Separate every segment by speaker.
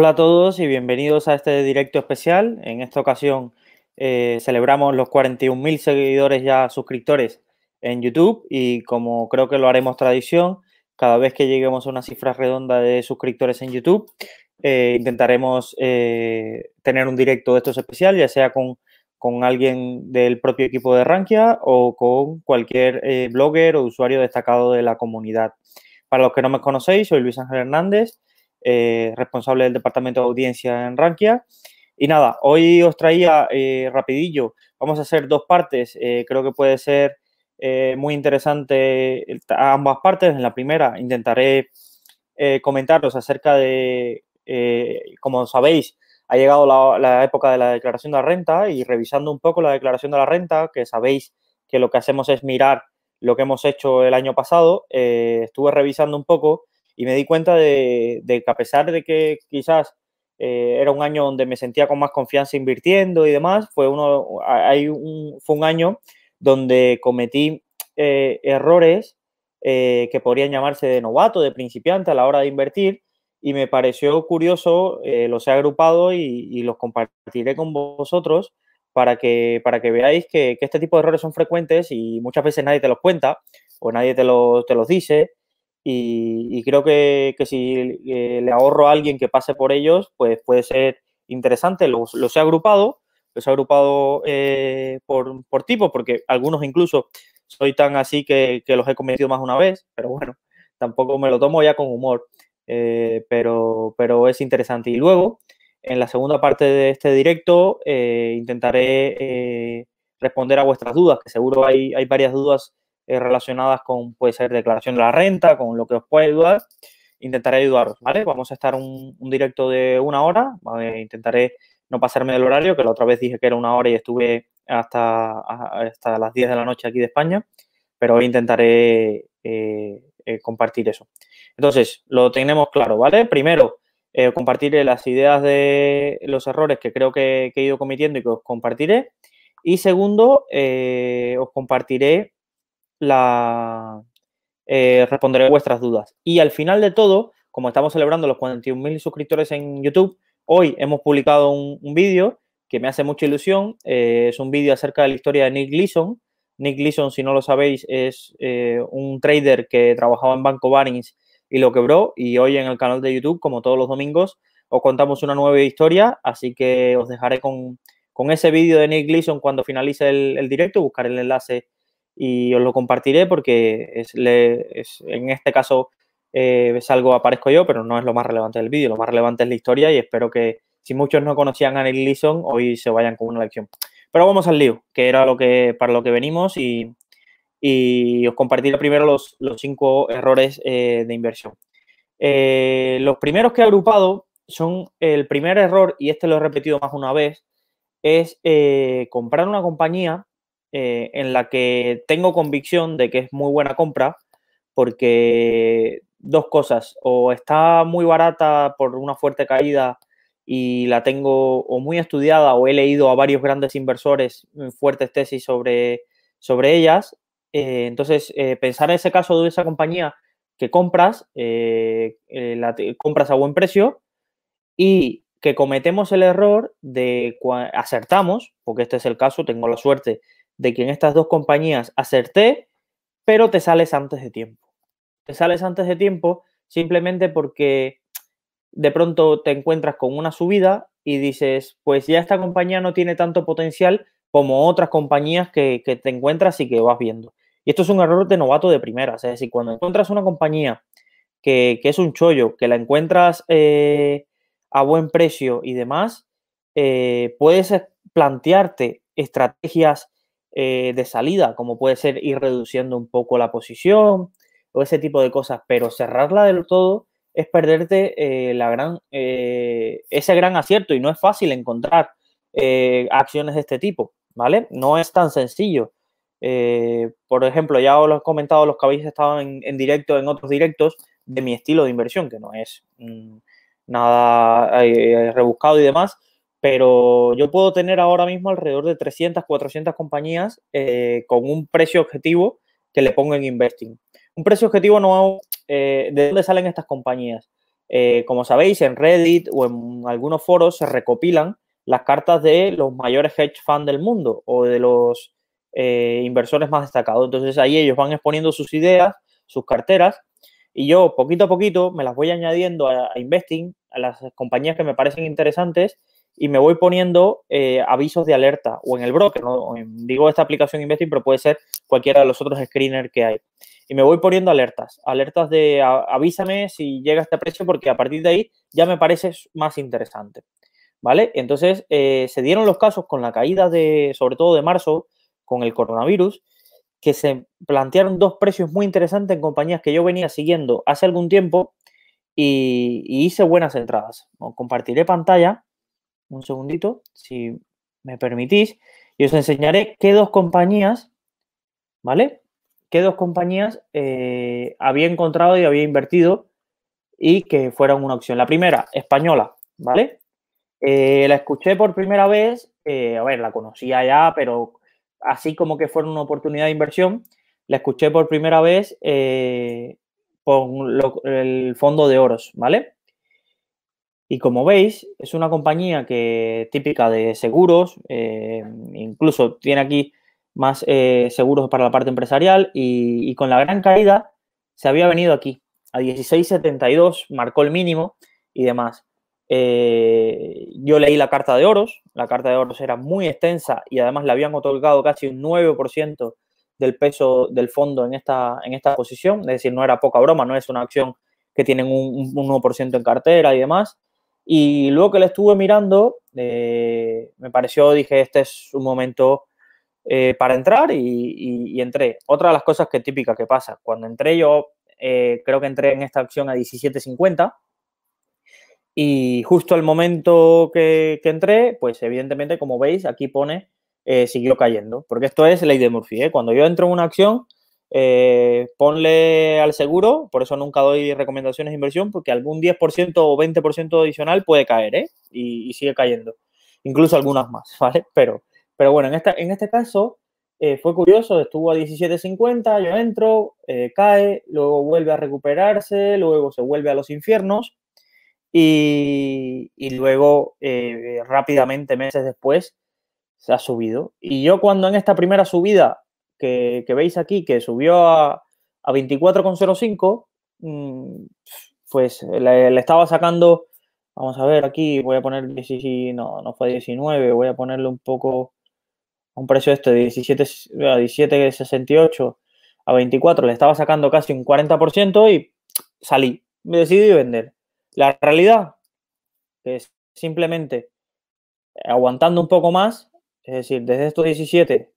Speaker 1: Hola a todos y bienvenidos a este directo especial. En esta ocasión eh, celebramos los 41.000 seguidores ya suscriptores en YouTube y como creo que lo haremos tradición, cada vez que lleguemos a una cifra redonda de suscriptores en YouTube, eh, intentaremos eh, tener un directo de estos especial, ya sea con, con, alguien del propio equipo de Rankia o con cualquier blogger o usuario destacado de la comunidad. Para los que no me conocéis, soy Luis Ángel Hernández eh, responsable del departamento de audiencia en Rankia. Y nada, hoy os traía eh, rapidillo, vamos a hacer dos partes, eh, creo que puede ser muy interesante ambas partes. En la primera intentaré comentaros acerca de, como sabéis, ha llegado la, la, época de la declaración de la renta y revisando un poco la declaración de la renta, que sabéis que lo que hacemos es mirar lo que hemos hecho el año pasado, estuve revisando un poco y me di cuenta de, que a pesar de que quizás eh, era un año donde me sentía con más confianza invirtiendo y demás, fue, uno, hay un, fue un año donde cometí eh, errores eh, que podrían llamarse de novato, de principiante a la hora de invertir y me pareció curioso, los he agrupado y, los compartiré con vosotros para que, para que veáis que, este tipo de errores son frecuentes y muchas veces nadie te los cuenta o nadie te, te los dice y, creo que, si eh, le ahorro a alguien que pase por ellos, pues puede ser interesante. Los, he agrupado, los he agrupado eh, por, por tipo, porque algunos incluso soy tan así que, los he cometido más una vez, pero bueno, tampoco me lo tomo ya con humor, eh, pero, pero es interesante. Y luego, en la segunda parte de este directo, intentaré responder a vuestras dudas, que seguro hay, hay varias dudas eh, relacionadas con, puede ser declaración de la renta, con lo que os pueda ayudar, intentaré ayudaros, ¿vale? Vamos a estar un, directo de una hora, intentaré no pasarme del horario, que la otra vez dije que era una hora y estuve hasta, hasta las 10 de la noche aquí de España, pero hoy intentaré eh, eh, compartir eso. Entonces, lo tenemos claro, ¿vale? Primero, compartiré las ideas de los errores que creo que, he ido cometiendo y que os compartiré. Y segundo, os compartiré la, eh, responderé vuestras dudas. Y al final de todo, como estamos celebrando los 41.000 suscriptores en YouTube, hoy hemos publicado un, vídeo que me hace mucha ilusión. Eh, es un vídeo acerca de la historia de Nick Gleason. Nick Gleason, si no lo sabéis, es eh, un trader que trabajaba en Banco Barings y lo quebró. Y hoy en el canal de YouTube, como todos los domingos, os contamos una nueva historia. Así que os dejaré con, ese vídeo de Nick Gleason cuando finalice el, el directo. Buscaré el enlace y os lo compartiré porque es, en este caso eh, es algo, aparezco yo, pero no es lo más relevante del vídeo. Lo más relevante es la historia y espero que si muchos no conocían a Nick Leeson, hoy se vayan con una lección. Pero vamos al lío, que era lo que, para lo que venimos y, os compartiré primero los, cinco errores eh, de inversión. Eh, los primeros que he agrupado son el primer error, y este lo he repetido más una vez, es comprar una compañía eh, en la que tengo convicción de que es muy buena compra porque dos cosas, o está muy barata por una fuerte caída y la tengo o muy estudiada o he leído a varios grandes inversores fuertes tesis sobre, sobre ellas. Eh, entonces, eh, pensar en ese caso de esa compañía que compras, la compras a buen precio y que cometemos el error de acertamos, porque este es el caso, tengo la suerte de que en estas dos compañías acerté, pero te sales antes de tiempo. Te sales antes de tiempo simplemente porque de pronto te encuentras con una subida y dices, pues ya esta compañía no tiene tanto potencial como otras compañías que, te encuentras y que vas viendo. Y esto es un error de novato de primeras. Es decir, cuando encuentras una compañía que, es un chollo, que la encuentras eh, a buen precio y demás, eh, puedes plantearte estrategias eh, de salida, como puede ser ir reduciendo un poco la posición o ese tipo de cosas, pero cerrarla del todo es perderte la gran, ese gran acierto y no es fácil encontrar acciones de este tipo, ¿vale? No es tan sencillo. por ejemplo, ya os lo he comentado los que habéis estado en, directo, en otros directos, de mi estilo de inversión, que no es mm, nada rebuscado y demás, pero yo puedo tener ahora mismo alrededor de 300, 400 compañías eh, con un precio objetivo que le pongo en investing. Un precio objetivo no, eh, ¿de dónde salen estas compañías? Eh, como sabéis, en Reddit o en algunos foros se recopilan las cartas de los mayores hedge funds del mundo o de los inversores más destacados. Entonces ahí ellos van exponiendo sus ideas, sus carteras, y yo poquito a poquito me las voy añadiendo a investing, a las compañías que me parecen interesantes y me voy poniendo eh, avisos de alerta o en el broker, ¿no? digo esta aplicación Investing, pero puede ser cualquiera de los otros screeners que hay. Y me voy poniendo alertas, alertas de avísame si llega este precio porque a partir de ahí ya me parece más interesante. ¿Vale? Entonces eh, se dieron los casos con la caída de, sobre todo de marzo, con el coronavirus, que se plantearon dos precios muy interesantes en compañías que yo venía siguiendo hace algún tiempo y, y hice buenas entradas. Compartiré pantalla un segundito, si me permitís, y os enseñaré qué dos compañías, ¿vale? Qué dos compañías eh, había encontrado y había invertido y que fueran una opción. La primera, española, ¿vale? Eh, la escuché por primera vez, eh, a ver, la conocía ya, pero así como que fuera una oportunidad de inversión, la escuché por primera vez por el fondo de oros, ¿vale? Y como veis, es una compañía que típica de seguros, eh, incluso tiene aquí más eh, seguros para la parte empresarial y, con la gran caída se había venido aquí a 16.72, marcó el mínimo y demás. Eh, yo leí la carta de oros, la carta de oros era muy extensa y además le habían otorgado casi un 9% del peso del fondo en esta, en esta posición, es decir, no era poca broma, no es una acción que tienen un, un 1% en cartera y demás. Y luego que le estuve mirando, eh, me pareció, dije, este es un momento eh, para entrar y, entré. Otra de las cosas que típica que pasa, cuando entré yo, eh, creo que entré en esta acción a 17.50 y justo el momento que, entré, pues evidentemente, como veis, aquí pone, siguió cayendo, porque esto es ley de Murphy. Cuando yo entro en una acción, eh, ponle al seguro, por eso nunca doy recomendaciones de inversión, porque algún 10% o 20% adicional puede caer, ¿eh? Y, sigue cayendo. Incluso algunas más, ¿vale? Pero, pero bueno, en, esta, en este caso eh, fue curioso, estuvo a 17.50, yo entro, eh, cae, luego vuelve a recuperarse, luego se vuelve a los infiernos y, y luego rápidamente, meses después, se ha subido. Y yo cuando en esta primera subida que, veis aquí, que subió a, a 24,05, mm, pues le, estaba sacando, vamos a ver, aquí voy a poner, no, no fue 19, voy a ponerle un poco, un precio este de 17, 17,68 a 24, le estaba sacando casi un 40% y salí, me decidí vender. La realidad es simplemente aguantando un poco más, es decir, desde estos 17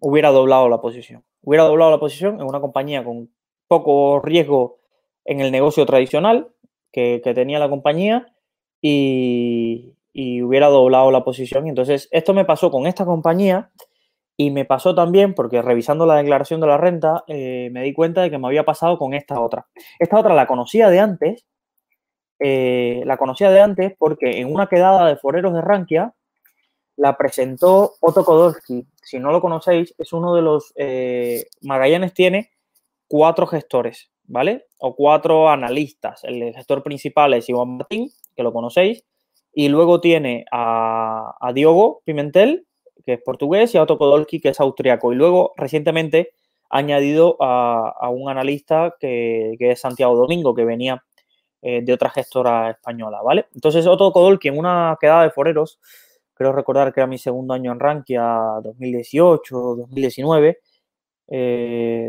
Speaker 1: hubiera doblado la posición. Hubiera doblado la posición en una compañía con poco riesgo en el negocio tradicional que, tenía la compañía y, hubiera doblado la posición. Entonces, esto me pasó con esta compañía y me pasó también porque revisando la declaración de la renta eh, me di cuenta de que me había pasado con esta otra. Esta otra la conocía de antes, eh, la conocía de antes porque en una quedada de foreros de Rankia la presentó Otto Kodolski. Si no lo conocéis, es uno de los... Eh, Magallanes tiene cuatro gestores, ¿vale? O cuatro analistas. El gestor principal es Iván Martín, que lo conocéis, y luego tiene a, Diogo Pimentel, que es portugués, y a Otto Kodolski, que es austriaco. Y luego, recientemente, ha añadido a, un analista que, es Santiago Domingo, que venía eh, de otra gestora española, ¿vale? Entonces, Otto Kodolski, en una quedada de foreros, creo recordar que era mi segundo año en Rankia, 2018, 2019,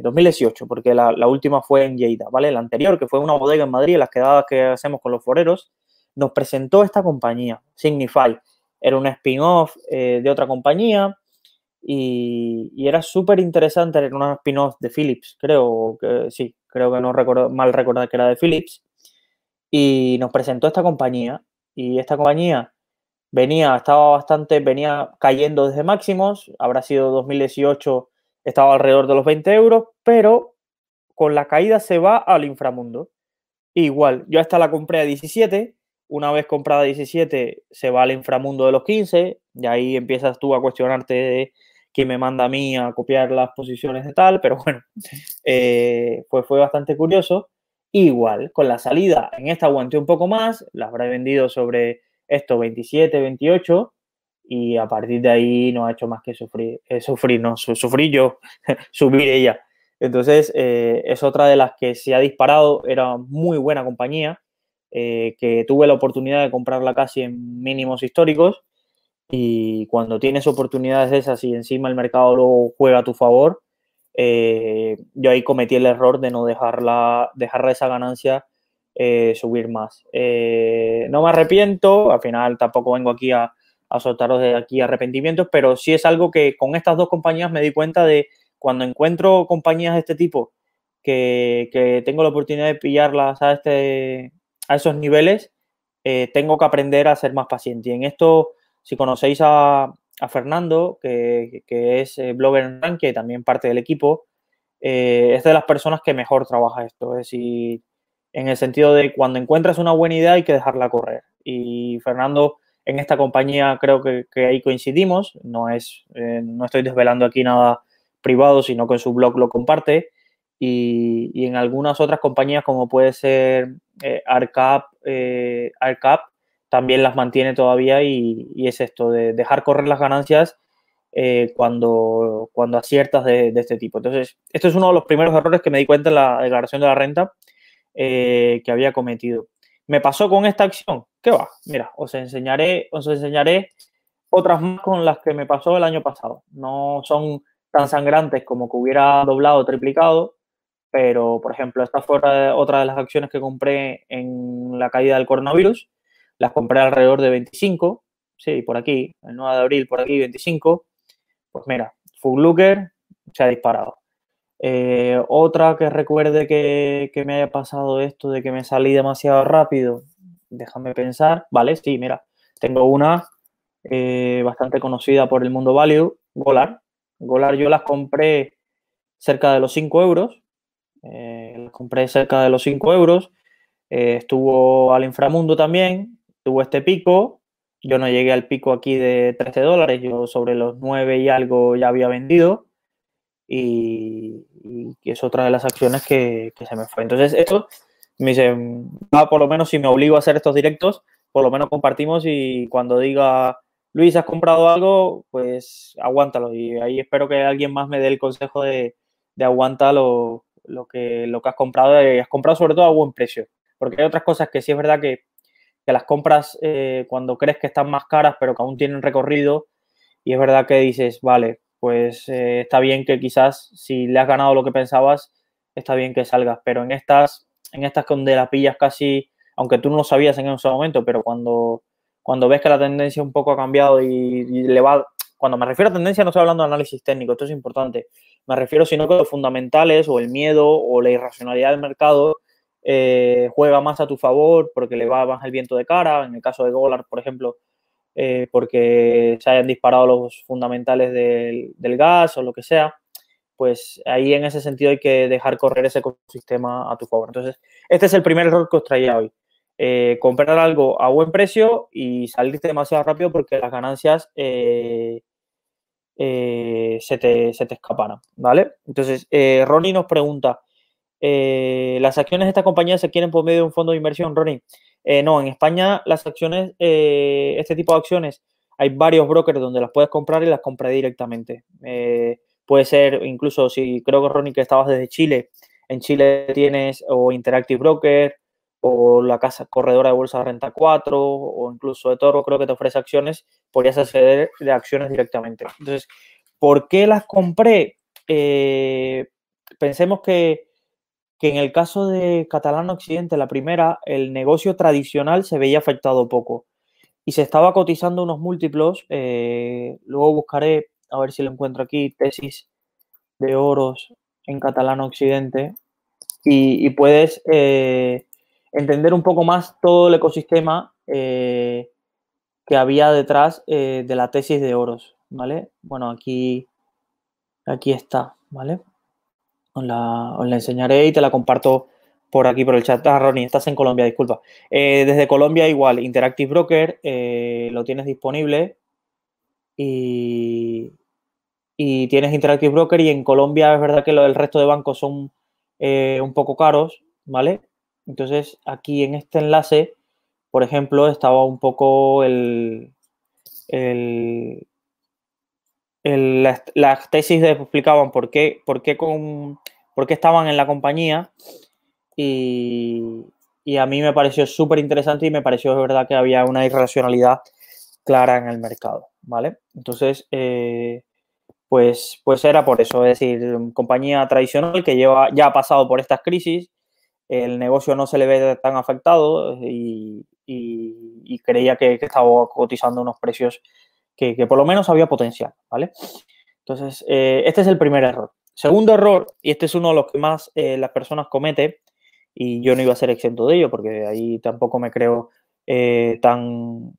Speaker 1: 2018, porque la, última fue en Lleida, ¿vale? La anterior, que fue una bodega en Madrid, las quedadas que hacemos con los foreros, nos presentó esta compañía, Signify. Era un spin-off eh, de otra compañía y, era súper interesante, era un spin-off de Philips, creo que sí, creo que no recuerdo, mal recordar que era de Philips, y nos presentó esta compañía. Y esta compañía venía, estaba bastante, venía cayendo desde máximos, habrá sido 2018, estaba alrededor de los 20 euros, pero con la caída se va al inframundo. Igual, yo hasta la compré a 17, una vez comprada a 17 se va al inframundo de los 15, y ahí empiezas tú a cuestionarte de quién me manda a mí a copiar las posiciones de tal, pero bueno, pues fue bastante curioso. Igual, con la salida, en esta aguanté un poco más, la habré vendido sobre esto 27, 28 y a partir de ahí no ha hecho más que sufrir, eh, sufrir, no, sufrir yo, subir ella. Entonces, eh, es otra de las que se ha disparado, era muy buena compañía, eh, que tuve la oportunidad de comprarla casi en mínimos históricos y cuando tienes oportunidades de esas y encima el mercado luego juega a tu favor, yo ahí cometí el error de no dejarla, dejar esa ganancia eh, subir más. Eh, no me arrepiento, al final tampoco vengo aquí a, soltaros de aquí arrepentimientos, pero sí es algo que con estas dos compañías me di cuenta de cuando encuentro compañías de este tipo que, tengo la oportunidad de pillarlas a, este, a esos niveles, eh, tengo que aprender a ser más paciente. Y en esto, si conocéis a, Fernando, que, es blogger en Rank, que también parte del equipo, es de las personas que mejor trabaja esto. Es en el sentido de cuando encuentras una buena idea hay que dejarla correr. Y Fernando, en esta compañía creo que, ahí coincidimos, no, es, eh, no estoy desvelando aquí nada privado, sino que en su blog lo comparte. Y, en algunas otras compañías como puede ser eh, Arcap, eh, Arcap, también las mantiene todavía y, es esto, de dejar correr las ganancias cuando, cuando aciertas de, de, este tipo. Entonces, esto es uno de los primeros errores que me di cuenta en la declaración de la renta, eh, que había cometido. ¿Me pasó con esta acción? ¿Qué va? Mira, os enseñaré, os enseñaré otras más con las que me pasó el año pasado. No son tan sangrantes como que hubiera doblado o triplicado, pero por ejemplo, esta fue otra de las acciones que compré en la caída del coronavirus. Las compré alrededor de 25, sí, por aquí, el 9 de abril, por aquí, 25. Pues mira, Full Looker se ha disparado. Eh, otra que recuerde que, me haya pasado esto de que me salí demasiado rápido, déjame pensar. Vale, sí, mira, tengo una eh, bastante conocida por el mundo value, Golar. Golar yo las compré cerca de los 5 euros. Eh, las compré cerca de los 5 euros. estuvo al inframundo también, tuvo este pico. Yo no llegué al pico aquí de 13 dólares, yo sobre los 9 y algo ya había vendido y, es otra de las acciones que, se me fue. Entonces, esto me dice, ah, por lo menos si me obligo a hacer estos directos, por lo menos compartimos y cuando diga, Luis, has comprado algo, pues aguántalo. Y ahí espero que alguien más me dé el consejo de, de aguanta lo, que, lo que has comprado y has comprado sobre todo a buen precio. Porque hay otras cosas que sí es verdad que, las compras eh, cuando crees que están más caras, pero que aún tienen recorrido. Y es verdad que dices, vale, pues eh, está bien que quizás si le has ganado lo que pensabas, está bien que salgas. Pero en estas, en estas donde la pillas casi, aunque tú no lo sabías en ese momento, pero cuando, cuando ves que la tendencia un poco ha cambiado y, le va, cuando me refiero a tendencia no estoy hablando de análisis técnico, esto es importante. Me refiero sino que los fundamentales o el miedo o la irracionalidad del mercado eh, juega más a tu favor porque le va más el viento de cara. En el caso de dólar, por ejemplo, eh, porque se hayan disparado los fundamentales del, gas o lo que sea, pues ahí en ese sentido hay que dejar correr ese ecosistema a tu favor. Entonces, este es el primer error que os traía hoy. Eh, comprar algo a buen precio y salirte demasiado rápido porque las ganancias eh, se, te, se, te, escaparan, ¿vale? Entonces, Ronnie nos pregunta, ¿las acciones de esta compañía se quieren por medio de un fondo de inversión, Ronnie? Eh, no, en España las acciones, eh, este tipo de acciones, hay varios brokers donde las puedes comprar y las compré directamente. Eh, puede ser, incluso si creo que Ronnie que estabas desde Chile, en Chile tienes o Interactive Broker o la casa corredora de bolsa de renta 4 o incluso de Toro, creo que te ofrece acciones, podrías acceder de acciones directamente. Entonces, ¿por qué las compré? pensemos que que en el caso de Catalán Occidente, la primera, el negocio tradicional se veía afectado poco y se estaba cotizando unos múltiplos. Eh, luego buscaré, a ver si lo encuentro aquí, tesis de oros en Catalán Occidente. y, puedes eh, entender un poco más todo el ecosistema eh, que había detrás de la tesis de Oros, ¿vale? Bueno, aquí, aquí está, ¿vale? Os la, os la enseñaré y te la comparto por aquí, por el chat. Ah, Ronnie, estás en Colombia, disculpa. Eh, desde Colombia igual, Interactive Broker, eh, lo tienes disponible y, y, tienes Interactive Broker y en Colombia es verdad que lo, el resto de bancos son eh, un poco caros, ¿vale? Entonces aquí en este enlace, por ejemplo, estaba un poco el, el, las, tesis explicaban por qué, por qué estaban en la compañía y, a mí me pareció súper interesante y me pareció de verdad que había una irracionalidad clara en el mercado, ¿vale? Entonces, eh, pues, pues era por eso, es decir, compañía tradicional que lleva, ya ha pasado por estas crisis, el negocio no se le ve tan afectado y, creía que, estaba cotizando unos precios que, por lo menos había potencial, ¿vale? Entonces, eh, este es el primer error. Segundo error, y este es uno de los que más eh, las personas cometen, y yo no iba a ser exento de ello porque ahí tampoco me creo eh, tan,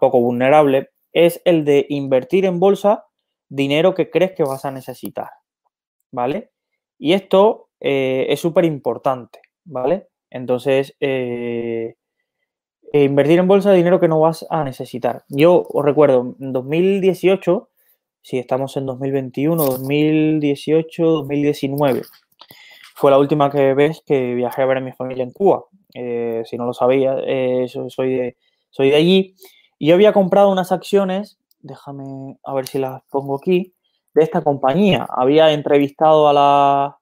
Speaker 1: poco vulnerable, es el de invertir en bolsa dinero que crees que vas a necesitar, ¿vale? Y esto es súper importante, ¿vale? Entonces, eh, invertir en bolsa dinero que no vas a necesitar. Yo os recuerdo, en 2018, si estamos en 2021, 2018, 2019, fue la última que ves que viajé a ver a mi familia en Cuba. Eh, si no lo sabía, eh, soy, de, soy de allí. Y yo había comprado unas acciones, déjame a ver si las pongo aquí, de esta compañía. Había entrevistado a la,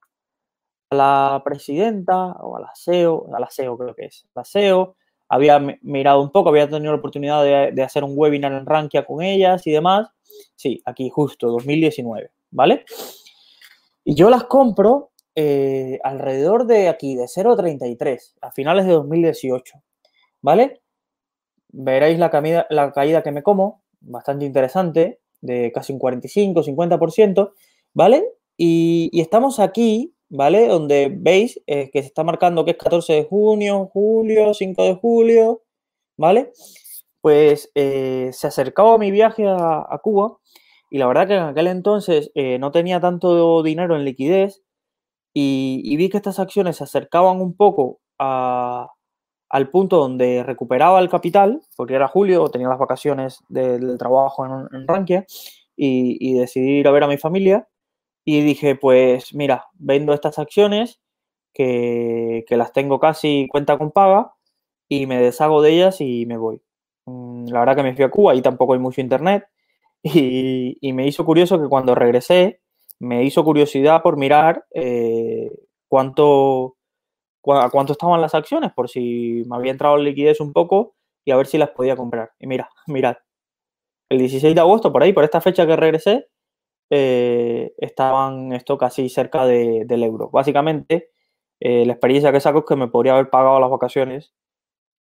Speaker 1: la presidenta o a la CEO, a la CEO creo que es, la CEO. Había mirado un poco, había tenido la oportunidad de, hacer un webinar en Rankia con ellas y demás. Sí, aquí justo, 2019, ¿vale? Y yo las compro eh, alrededor de aquí, de 0,33, a finales de 2018, ¿vale? Veréis la, la caída que me como, bastante interesante, de casi un 45, 50%, ¿vale? Y, estamos aquí, ¿vale? Donde veis eh, que se está marcando que es 14 de junio, julio, 5 de julio, ¿vale? Pues eh, se acercaba mi viaje a, Cuba y la verdad que en aquel entonces no tenía tanto dinero en liquidez y, vi que estas acciones se acercaban un poco al punto donde recuperaba el capital, porque era julio, tenía las vacaciones del trabajo en, en Rankia, y, decidí ir a ver a mi familia. Y dije, pues mira, vendo estas acciones que, las tengo casi cuenta con paga y me deshago de ellas y me voy. Mm, la verdad que me fui a Cuba y tampoco hay mucho internet. Y, y me hizo curioso que cuando regresé, me hizo curiosidad por mirar eh, cuánto, cuánto estaban las acciones, por si me había entrado en liquidez un poco y a ver si las podía comprar. Y mira, mirad, el 16 de agosto, por ahí, por esta fecha que regresé, eh, estaban esto casi cerca del euro. Básicamente, eh, la experiencia que saco es que me podría haber pagado las vacaciones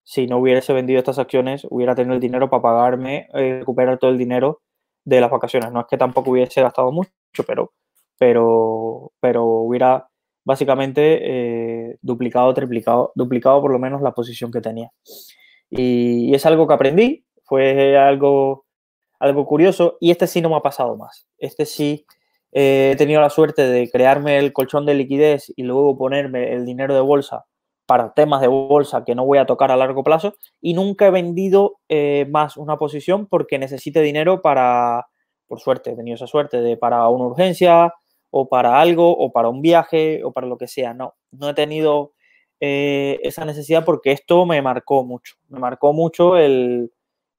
Speaker 1: si no hubiese vendido estas acciones, hubiera tenido el dinero para pagarme, recuperar todo el dinero de las vacaciones. No es que tampoco hubiese gastado mucho, pero pero, pero hubiera básicamente eh, duplicado, triplicado, duplicado por lo menos la posición que tenía. Y, es algo que aprendí, fue algo, algo curioso y este sí no me ha pasado más. Este sí eh, he tenido la suerte de crearme el colchón de liquidez y luego ponerme el dinero de bolsa para temas de bolsa que no voy a tocar a largo plazo y nunca he vendido eh, más una posición porque necesite dinero para, por suerte, he tenido esa suerte de para una urgencia, o para algo, o para un viaje, o para lo que sea. No, no he tenido eh, esa necesidad porque esto me marcó mucho. Me marcó mucho el,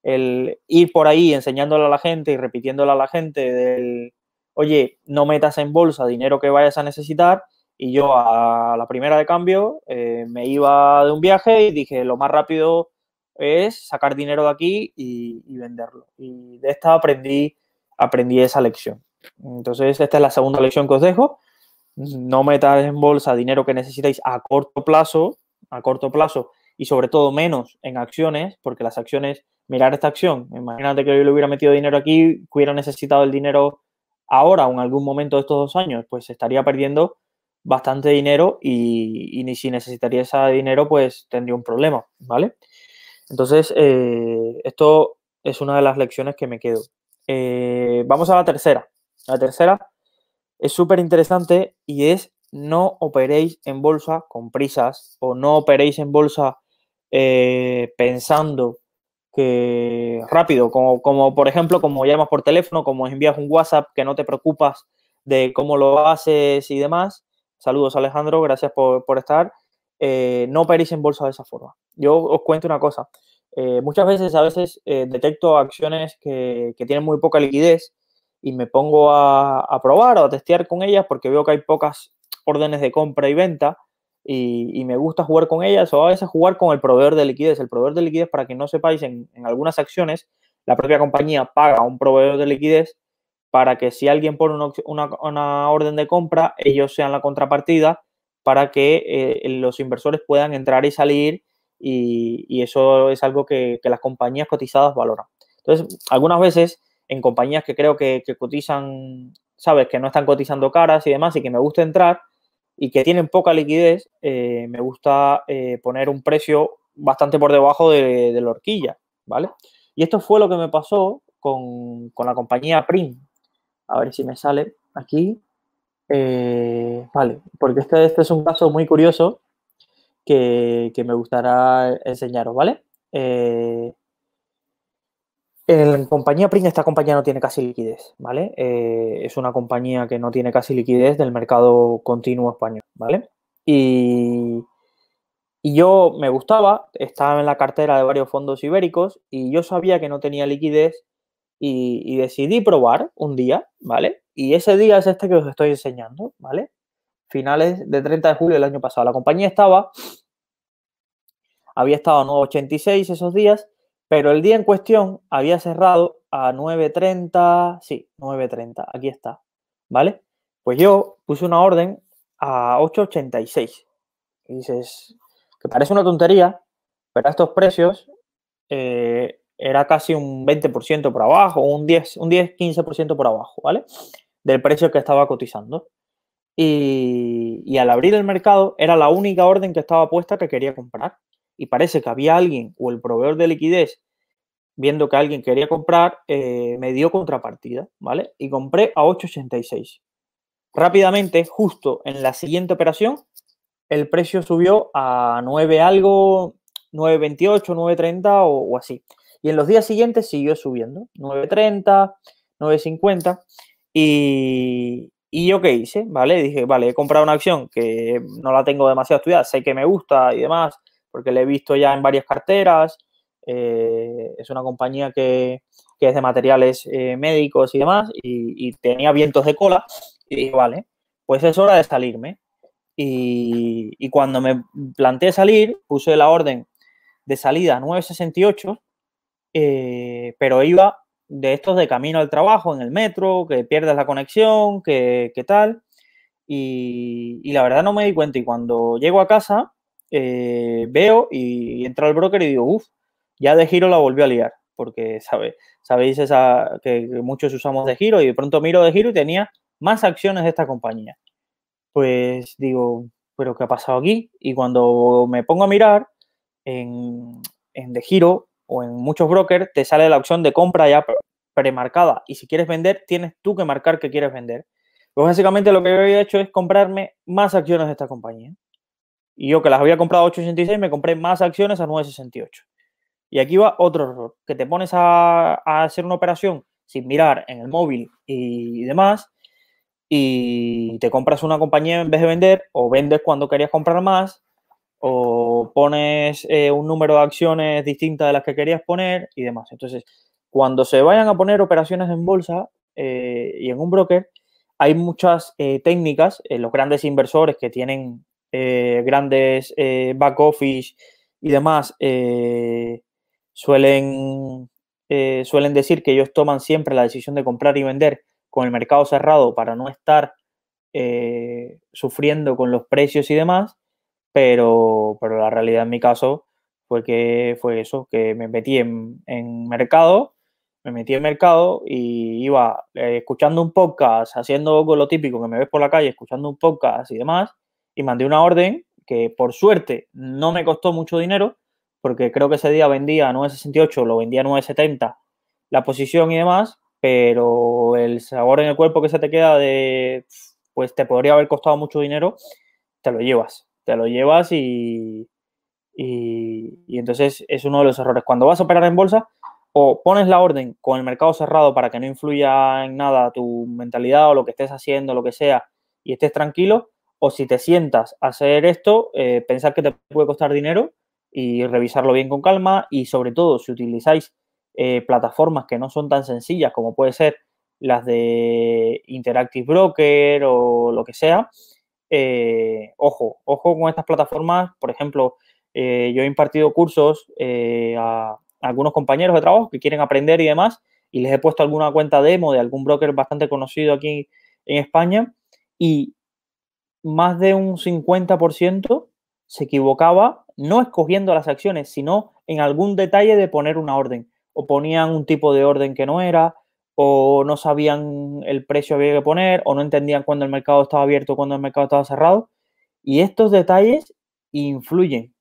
Speaker 1: ir por ahí enseñándole a la gente y repitiéndole a la gente del, oye, no metas en bolsa dinero que vayas a necesitar. Y yo a la primera de cambio eh, me iba de un viaje y dije, lo más rápido es sacar dinero de aquí y, venderlo. Y de esta aprendí, aprendí esa lección. Entonces, esta es la segunda lección que os dejo. No metas en bolsa dinero que necesitáis a corto plazo, a corto plazo, y sobre todo menos en acciones, porque las acciones, mirar esta acción, imagínate que yo le hubiera metido dinero aquí, hubiera necesitado el dinero ahora o en algún momento de estos dos años, pues estaría perdiendo bastante dinero y, ni si necesitaría ese dinero, pues tendría un problema, ¿vale? Entonces, eh, esto es una de las lecciones que me quedo. Eh, vamos a la tercera. La tercera es súper interesante y es no operéis en bolsa con prisas o no operéis en bolsa eh, pensando que rápido, como, como por ejemplo, como llamas por teléfono, como envías un WhatsApp que no te preocupas de cómo lo haces y demás. Saludos Alejandro, gracias por, estar. Eh, no operéis en bolsa de esa forma. Yo os cuento una cosa. Eh, muchas veces, a veces detecto acciones que, que, tienen muy poca liquidez y me pongo a, a, probar o a testear con ellas porque veo que hay pocas órdenes de compra y venta y, me gusta jugar con ellas o a veces jugar con el proveedor de liquidez. El proveedor de liquidez, para que no sepáis, en, algunas acciones la propia compañía paga a un proveedor de liquidez para que si alguien pone una, orden de compra, ellos sean la contrapartida para que eh, los inversores puedan entrar y salir y, eso es algo que, las compañías cotizadas valoran. Entonces, algunas veces en compañías que creo que, que cotizan, sabes, que no están cotizando caras y demás y que me gusta entrar, y que tienen poca liquidez, eh, me gusta eh, poner un precio bastante por debajo de, la horquilla, ¿vale? Y esto fue lo que me pasó con, la compañía Prim. A ver si me sale aquí. Eh, vale, porque este, este, es un caso muy curioso que, que me gustará enseñaros, ¿vale? En compañía Pring, esta compañía no tiene casi liquidez, ¿vale? Eh, es una compañía que no tiene casi liquidez del mercado continuo español, ¿vale? Y, yo me gustaba, estaba en la cartera de varios fondos ibéricos y yo sabía que no tenía liquidez y, decidí probar un día, ¿vale? Y ese día es este que os estoy enseñando, ¿vale? Finales de 30 de julio del año pasado. La compañía estaba, había estado a 9,86 esos días pero el día en cuestión había cerrado a 9.30, sí, 9.30, aquí está, ¿vale? Pues yo puse una orden a 8.86. Y dices, que parece una tontería, pero a estos precios eh, era casi un 20% por abajo, un 10, un 10, 15% por abajo, ¿vale? Del precio que estaba cotizando. Y, y al abrir el mercado era la única orden que estaba puesta que quería comprar y parece que había alguien o el proveedor de liquidez viendo que alguien quería comprar, eh, me dio contrapartida, ¿vale? Y compré a 8,86. Rápidamente, justo en la siguiente operación, el precio subió a 9 algo, 9.28, 9.30 o, o así. Y en los días siguientes siguió subiendo, 9.30, 9.50. Y, y yo qué hice, ¿vale? Dije, vale, he comprado una acción que no la tengo demasiado estudiada, sé que me gusta y demás, porque la he visto ya en varias carteras. Eh, es una compañía que, es de materiales eh, médicos y demás, y, tenía vientos de cola. Y dije, vale, pues es hora de salirme. Y, cuando me planteé salir, puse la orden de salida a 968, eh, pero iba de estos de camino al trabajo, en el metro, que pierdes la conexión, que, tal. Y, y, la verdad no me di cuenta. Y cuando llego a casa, veo y, y entro al broker y digo, uff, ya de giro la volvió a liar, porque sabe, sabéis esa, que, muchos usamos de giro y de pronto miro de giro y tenía más acciones de esta compañía. Pues digo, ¿pero qué ha pasado aquí? Y cuando me pongo a mirar en, en de giro o en muchos brokers, te sale la opción de compra ya premarcada. Y si quieres vender, tienes tú que marcar que quieres vender. Pues básicamente lo que yo había hecho es comprarme más acciones de esta compañía. Y yo que las había comprado a 8.66, me compré más acciones a 9.68. Y aquí va otro error, que te pones a, hacer una operación sin mirar en el móvil y demás, y te compras una compañía en vez de vender, o vendes cuando querías comprar más, o pones eh, un número de acciones distintas de las que querías poner y demás. Entonces, cuando se vayan a poner operaciones en bolsa eh, y en un broker, hay muchas eh, técnicas, los grandes inversores que tienen grandes back office y demás, suelen, eh, suelen decir que ellos toman siempre la decisión de comprar y vender con el mercado cerrado para no estar eh, sufriendo con los precios y demás, pero, pero, la realidad en mi caso fue que fue eso, que me metí en, mercado me metí en mercado y iba eh, escuchando un podcast, haciendo lo típico que me ves por la calle, escuchando un podcast y demás, y mandé una orden que por suerte no me costó mucho dinero, porque creo que ese día vendía a 9.68, lo vendía a 9.70 la posición y demás, pero el sabor en el cuerpo que se te queda de, pues te podría haber costado mucho dinero, te lo llevas, te lo llevas y, y, y entonces es uno de los errores. Cuando vas a operar en bolsa, o pones la orden con el mercado cerrado para que no influya en nada tu mentalidad o lo que estés haciendo, lo que sea, y estés tranquilo, o si te sientas a hacer esto, eh, pensar que te puede costar dinero y revisarlo bien con calma y sobre todo si utilizáis eh, plataformas que no son tan sencillas como puede ser las de Interactive Broker o lo que sea, eh, ojo, ojo con estas plataformas, por ejemplo, yo he impartido cursos a algunos compañeros de trabajo que quieren aprender y demás, y les he puesto alguna cuenta demo de algún broker bastante conocido aquí en España, y más de un 50% se equivocaba no escogiendo las acciones, sino en algún detalle de poner una orden. O ponían un tipo de orden que no era, o no sabían el precio que había que poner, o no entendían cuándo el mercado estaba abierto, cuándo el mercado estaba cerrado. Y estos detalles influyen,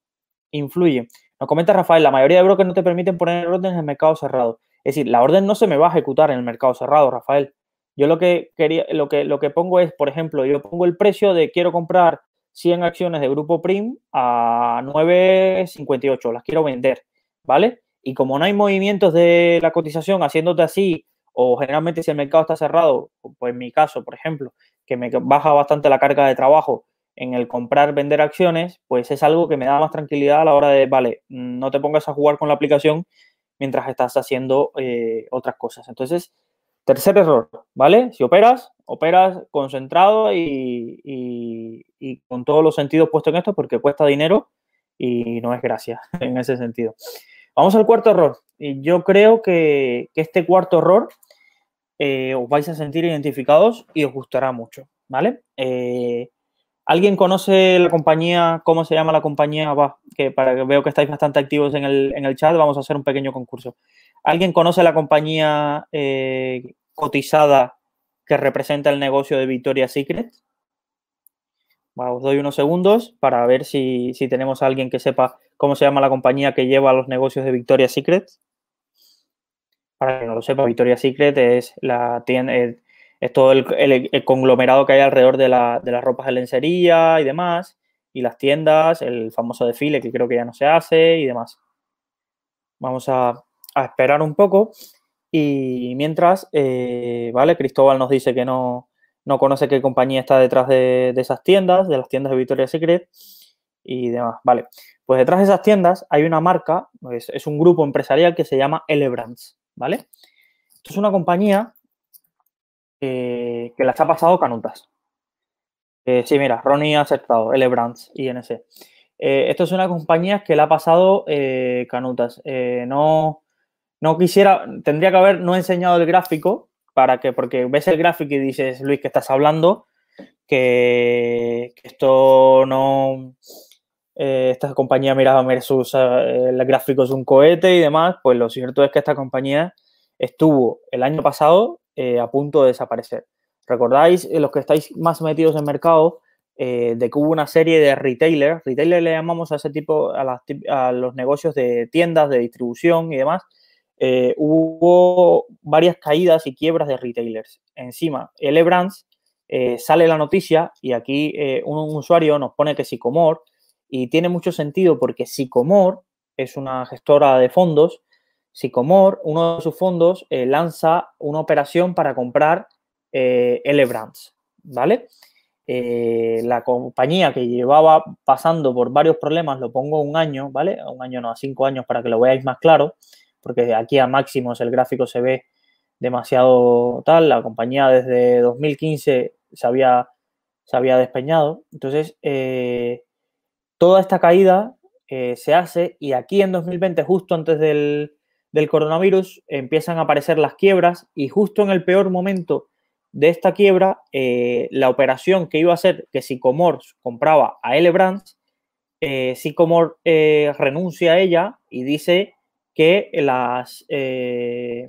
Speaker 1: influyen. Nos comenta Rafael, la mayoría de brokers no te permiten poner orden en el mercado cerrado. Es decir, la orden no se me va a ejecutar en el mercado cerrado, Rafael. Yo lo que quería, lo que, lo que pongo es, por ejemplo, yo pongo el precio de quiero comprar 100 acciones de Grupo Prim a 9.58, las quiero vender, ¿vale? Y como no hay movimientos de la cotización haciéndote así, o generalmente si el mercado está cerrado, pues en mi caso, por ejemplo, que me baja bastante la carga de trabajo, en el comprar, vender acciones, pues es algo que me da más tranquilidad a la hora de, vale, no te pongas a jugar con la aplicación mientras estás haciendo eh, otras cosas. Entonces, tercer error, ¿vale? Si operas, operas concentrado y, con todos los sentidos puestos en esto porque cuesta dinero y no es gracia en ese sentido. Vamos al cuarto error. Y yo creo que, este cuarto error eh, os vais a sentir identificados y os gustará mucho, ¿vale? Eh, ¿Alguien conoce la compañía? ¿Cómo se llama la compañía? Va, que para que veo que estáis bastante activos en el, chat, vamos a hacer un pequeño concurso. ¿Alguien conoce la compañía eh, cotizada que representa el negocio de Victoria's Secret? os doy unos segundos para ver si, tenemos a alguien que sepa cómo se llama la compañía que lleva los negocios de Victoria's Secret. Para que no lo sepa, Victoria's Secret es la tienda, es todo el, conglomerado que hay alrededor de, las ropas de lencería y demás, y las tiendas, el famoso desfile que creo que ya no se hace y demás. Vamos a, esperar un poco y mientras, eh, ¿vale? Cristóbal nos dice que no, no conoce qué compañía está detrás de, esas tiendas, de las tiendas de Victoria's Secret y demás. Vale, pues detrás de esas tiendas hay una marca, es, es un grupo empresarial que se llama Elebrands, ¿vale? Esto es una compañía que las ha pasado canutas. Eh, sí, mira, Ronnie ha aceptado, L Brands, INC. Eh, esto es una compañía que la ha pasado eh, canutas. no, no quisiera, tendría que haber no enseñado el gráfico para que, porque ves el gráfico y dices, Luis, que estás hablando, que, esto no, esta compañía, mira, versus el gráfico es un cohete y demás, pues lo cierto es que esta compañía estuvo el año pasado eh, a punto de desaparecer. ¿Recordáis eh, los que estáis más metidos en mercado eh, de que hubo una serie de retailers? Retailer le llamamos a ese tipo, a, los negocios de tiendas, de distribución y demás. hubo varias caídas y quiebras de retailers. Encima, L Brands sale la noticia y aquí un usuario nos pone que Sicomor y tiene mucho sentido porque Sicomor es una gestora de fondos Sicomor, uno de sus fondos, eh, lanza una operación para comprar eh, L-Brands, ¿vale? Eh, la compañía que llevaba pasando por varios problemas, lo pongo un año, ¿vale? Un año no, a cinco años para que lo veáis más claro, porque aquí a máximos el gráfico se ve demasiado tal. La compañía desde 2015 se había, se había despeñado. Entonces, toda esta caída se hace y aquí en 2020, justo antes del, del coronavirus empiezan a aparecer las quiebras y justo en el peor momento de esta quiebra, eh, la operación que iba a ser que Sicomor compraba a L Brands, eh, eh, renuncia a ella y dice que las, que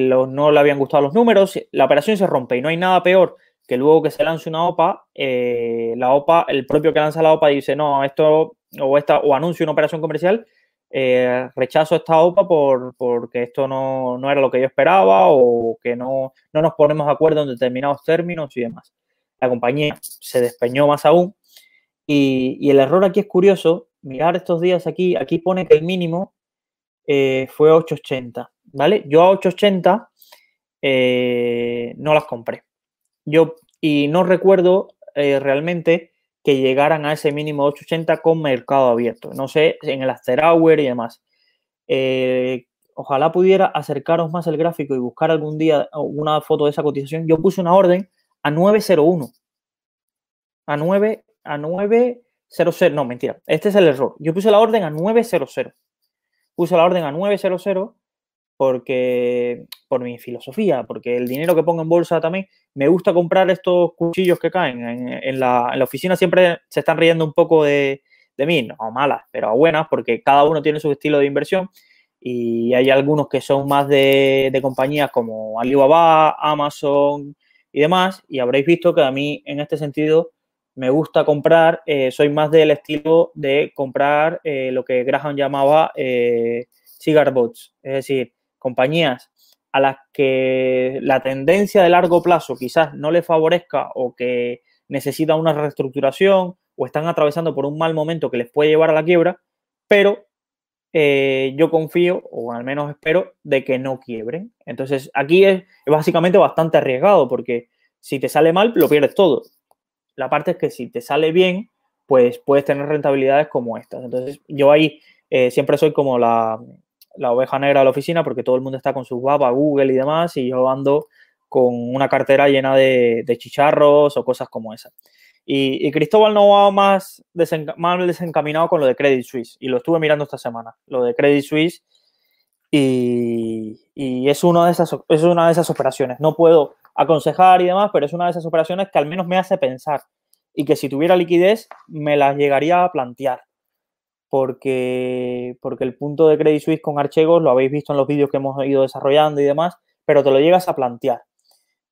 Speaker 1: no le habían gustado los números, la operación se rompe y no hay nada peor que luego que se lance una OPA, la OPA, el propio que lanza la OPA dice, no, esto o esta o anuncio una operación comercial, eh, rechazo esta OPA por, porque esto no, era lo que yo esperaba o que no, no nos ponemos de acuerdo en determinados términos y demás. La compañía se despeñó más aún y, y el error aquí es curioso, mirar estos días aquí, aquí pone que el mínimo eh, fue 880, ¿vale? Yo a 880 eh, no las compré. Yo, y no recuerdo eh, realmente que llegaran a ese mínimo 880 con mercado abierto. No sé, en el after hour y demás. ojalá pudiera acercaros más el gráfico y buscar algún día una foto de esa cotización. Yo puse una orden a 901. A 9, a 900. No, mentira. Este es el error. Yo puse la orden a 900 puse la orden a 900 porque por mi filosofía, porque el dinero que pongo en bolsa también, me gusta comprar estos cuchillos que caen. En, la, oficina siempre se están riendo un poco de, mí, no malas, pero buenas, porque cada uno tiene su estilo de inversión y hay algunos que son más de, de compañías como Alibaba, Amazon y demás, y habréis visto que a mí en este sentido me gusta comprar, eh, soy más del estilo de comprar eh, lo que Graham llamaba eh, cigar bots, es decir, compañías a las que la tendencia de largo plazo quizás no le favorezca o que necesitan una reestructuración o están atravesando por un mal momento que les puede llevar a la quiebra, pero yo confío, o al menos espero, de que no quiebren. Entonces, aquí es básicamente bastante arriesgado porque si te sale mal, lo pierdes todo la parte es que si te sale bien, pues puedes tener rentabilidades como estas. Entonces, yo ahí eh, siempre soy como la, oveja negra de la oficina porque todo el mundo está con su a Google y demás, y yo ando con una cartera llena de, chicharros o cosas como esas. Y, Cristóbal no va más, más desencaminado con lo de Credit Suisse, y lo estuve mirando esta semana, lo de Credit Suisse, y, es, una de esas, es una de esas operaciones. No puedo aconsejar y demás, pero es una de esas operaciones que al menos me hace pensar y que si tuviera liquidez me las llegaría a plantear. Porque, porque el punto de Credit Suisse con Archegos lo habéis visto en los vídeos que hemos ido desarrollando y demás, pero te lo llegas a plantear.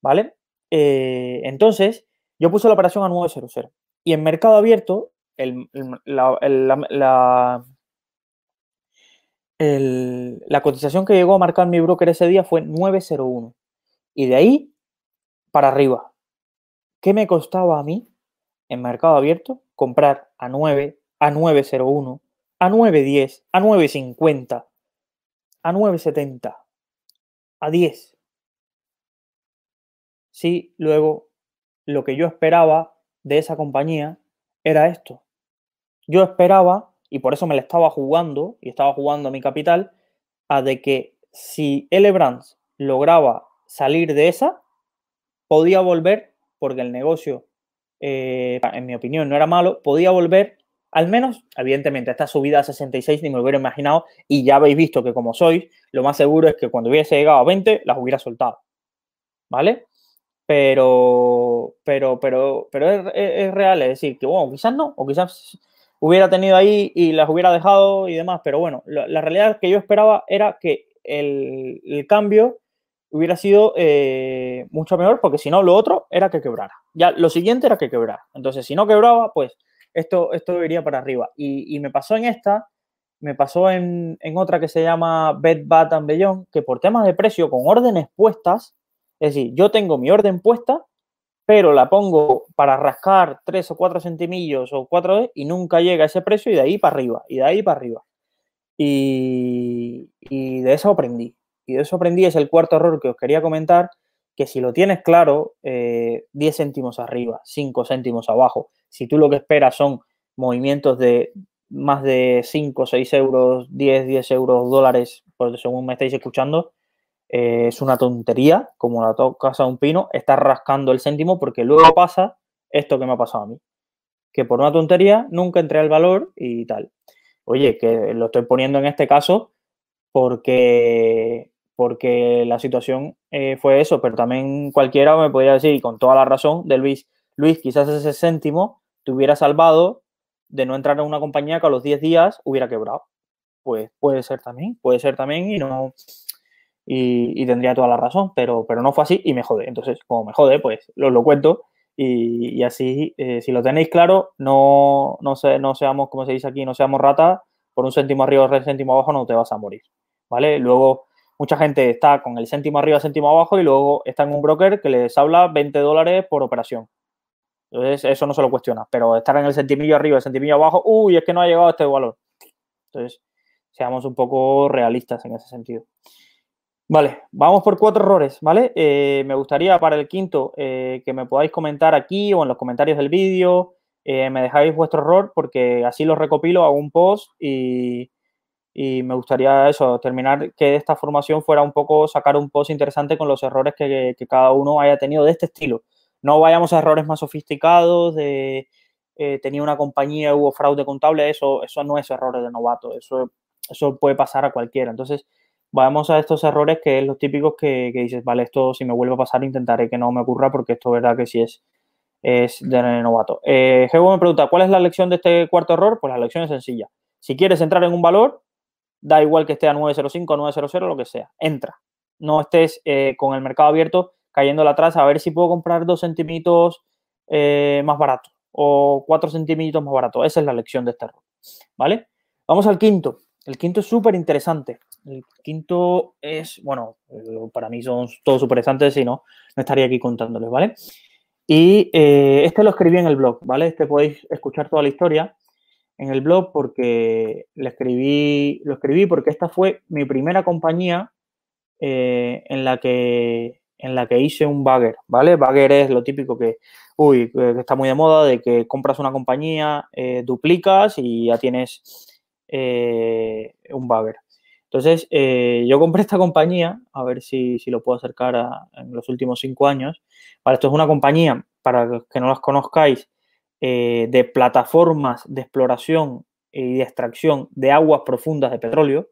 Speaker 1: ¿Vale? Eh, entonces, yo puse la operación a 900 y en mercado abierto, la, la cotización que llegó a marcar mi broker ese día fue 901. Y de ahí para arriba. ¿Qué me costaba a mí en mercado abierto comprar a 9, a 901, a 910, a 950, a 970, a 10? Sí, luego lo que yo esperaba de esa compañía era esto. Yo esperaba, y por eso me la estaba jugando, y estaba jugando mi capital, a de que si L. Lograba salir de esa, podía volver, porque el negocio, eh, en mi opinión, no era malo, podía volver, al menos, evidentemente, esta subida a 66 ni me lo hubiera imaginado, y ya habéis visto que como sois, lo más seguro es que cuando hubiese llegado a 20, las hubiera soltado. ¿Vale? Pero, pero, pero, pero es, real, es decir, que bueno, quizás no, o quizás hubiera tenido ahí y las hubiera dejado y demás, pero bueno, la, realidad que yo esperaba era que el, cambio hubiera sido eh, mucho mejor, porque si no, lo otro era que quebrara. Ya, lo siguiente era que quebrara. Entonces, si no quebraba, pues esto, esto iría para arriba. Y, me pasó en esta, me pasó en, otra que se llama Bed Bath and Beyond, que por temas de precio, con órdenes puestas, es decir, yo tengo mi orden puesta, pero la pongo para rascar 3 o 4 centimillos o 4 y nunca llega a ese precio y de ahí para arriba, y de ahí para arriba. Y, y de eso aprendí y de eso aprendí, es el cuarto error que os quería comentar, que si lo tienes claro, 10 eh, céntimos arriba, 5 céntimos abajo, si tú lo que esperas son movimientos de más de 5, 6 euros, 10, 10 euros, dólares, por según me estáis escuchando, eh, es una tontería, como la casa de un pino, estar rascando el céntimo porque luego pasa esto que me ha pasado a mí, que por una tontería nunca entré al valor y tal. Oye, que lo estoy poniendo en este caso porque porque la situación eh, fue eso, pero también cualquiera me podría decir, con toda la razón, de Luis, Luis, quizás ese céntimo te hubiera salvado de no entrar en una compañía que a los 10 días hubiera quebrado. Pues puede ser también, puede ser también y no, y, tendría toda la razón, pero, pero no fue así y me jode. Entonces, como me jode, pues lo, lo cuento y, así, eh, si lo tenéis claro, no, no, no seamos, como se dice aquí, no seamos ratas, por un céntimo arriba o un céntimo abajo no te vas a morir, ¿vale? Luego, mucha gente está con el céntimo arriba, céntimo abajo y luego está en un broker que les habla 20 dólares por operación. Entonces, eso no se lo cuestiona, pero estar en el centimillo arriba, el centimillo abajo, uy, es que no ha llegado a este valor. Entonces, seamos un poco realistas en ese sentido. Vale, vamos por cuatro errores, ¿vale? Eh, me gustaría para el quinto eh, que me podáis comentar aquí o en los comentarios del vídeo, eh, me dejáis vuestro error porque así lo recopilo, hago un post y, me gustaría eso, terminar que esta formación fuera un poco, sacar un post interesante con los errores que, cada uno haya tenido de este estilo. No vayamos a errores más sofisticados de tenía una compañía, hubo fraude contable, eso, eso no es errores de novato, eso, eso puede pasar a cualquiera. Entonces, vamos a estos errores que es los típicos que, dices, vale, esto si me vuelve a pasar intentaré que no me ocurra porque esto es verdad que sí es, es de novato. Eh, me pregunta, ¿cuál es la lección de este cuarto error? Pues la lección es sencilla. Si quieres entrar en un valor, da igual que esté a 905, 900, lo que sea, entra. No estés eh, con el mercado abierto cayendo atrás a ver si puedo comprar dos centímetros eh, más barato o cuatro centímetros más barato. Esa es la lección de este error. ¿Vale? Vamos al quinto. El quinto es súper interesante. El quinto es, bueno, para mí son todos súper interesantes, si no, no estaría aquí contándoles, ¿vale? Y eh, este lo escribí en el blog, ¿vale? Este podéis escuchar toda la historia en el blog porque lo escribí, lo escribí porque esta fue mi primera compañía eh, en, la que, en la que hice un bagger, ¿vale? Bagger es lo típico que, uy, que está muy de moda, de que compras una compañía, duplicas y ya tienes un bagger. Entonces, eh, yo compré esta compañía, a ver si, lo puedo acercar en los últimos cinco años. Vale, esto es una compañía, para que no las conozcáis, eh, de plataformas de exploración y de extracción de aguas profundas de petróleo,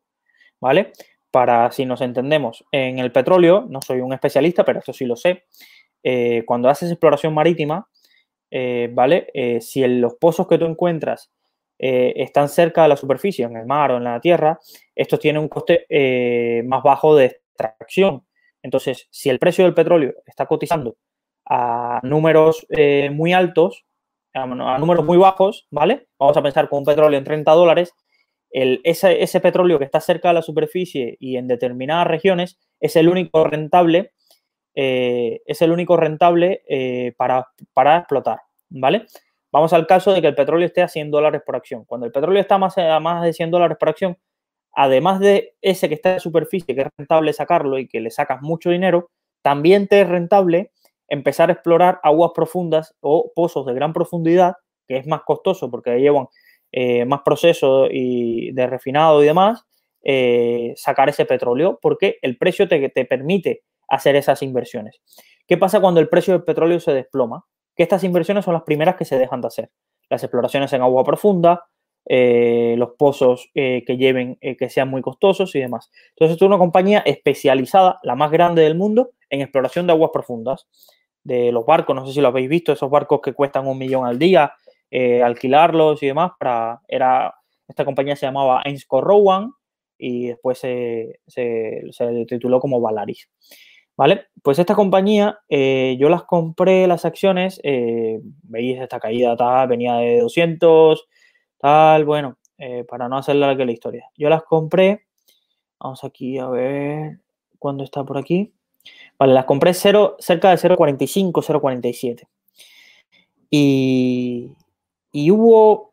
Speaker 1: ¿vale? Para, si nos entendemos, en el petróleo, no soy un especialista, pero esto sí lo sé, eh, cuando haces exploración marítima, ¿vale? si en los pozos que tú encuentras eh, están cerca de la superficie, en el mar o en la tierra, estos tienen un coste eh, más bajo de extracción. Entonces, si el precio del petróleo está cotizando a números eh, muy altos, a, números muy bajos, ¿vale? Vamos a pensar con un petróleo en 30 dólares, el, ese, ese, petróleo que está cerca de la superficie y en determinadas regiones es el único rentable, es el único rentable para, para explotar, ¿vale? Vamos al caso de que el petróleo esté a 100 dólares por acción. Cuando el petróleo está más, a más de 100 dólares por acción, además de ese que está en superficie, que es rentable sacarlo y que le sacas mucho dinero, también te es rentable empezar a explorar aguas profundas o pozos de gran profundidad, que es más costoso porque llevan eh, más proceso y de refinado y demás, eh, sacar ese petróleo porque el precio te, te permite hacer esas inversiones. ¿Qué pasa cuando el precio del petróleo se desploma? que estas inversiones son las primeras que se dejan de hacer. Las exploraciones en agua profunda, eh, los pozos que lleven, que sean muy costosos y demás. Entonces, esto es una compañía especializada, la más grande del mundo, en exploración de aguas profundas. De los barcos, no sé si lo habéis visto, esos barcos que cuestan un millón al día, alquilarlos y demás. Para, era, esta compañía se llamaba Ainsco Rowan y después se, se, tituló como Valaris. ¿Vale? Pues esta compañía, eh, yo las compré las acciones, eh, veis esta caída, tal, venía de 200, tal, bueno, eh, para no hacer larga la historia. Yo las compré, vamos aquí a ver cuándo está por aquí. Vale, las compré cerca de 0,45, 0,47. Y, y hubo,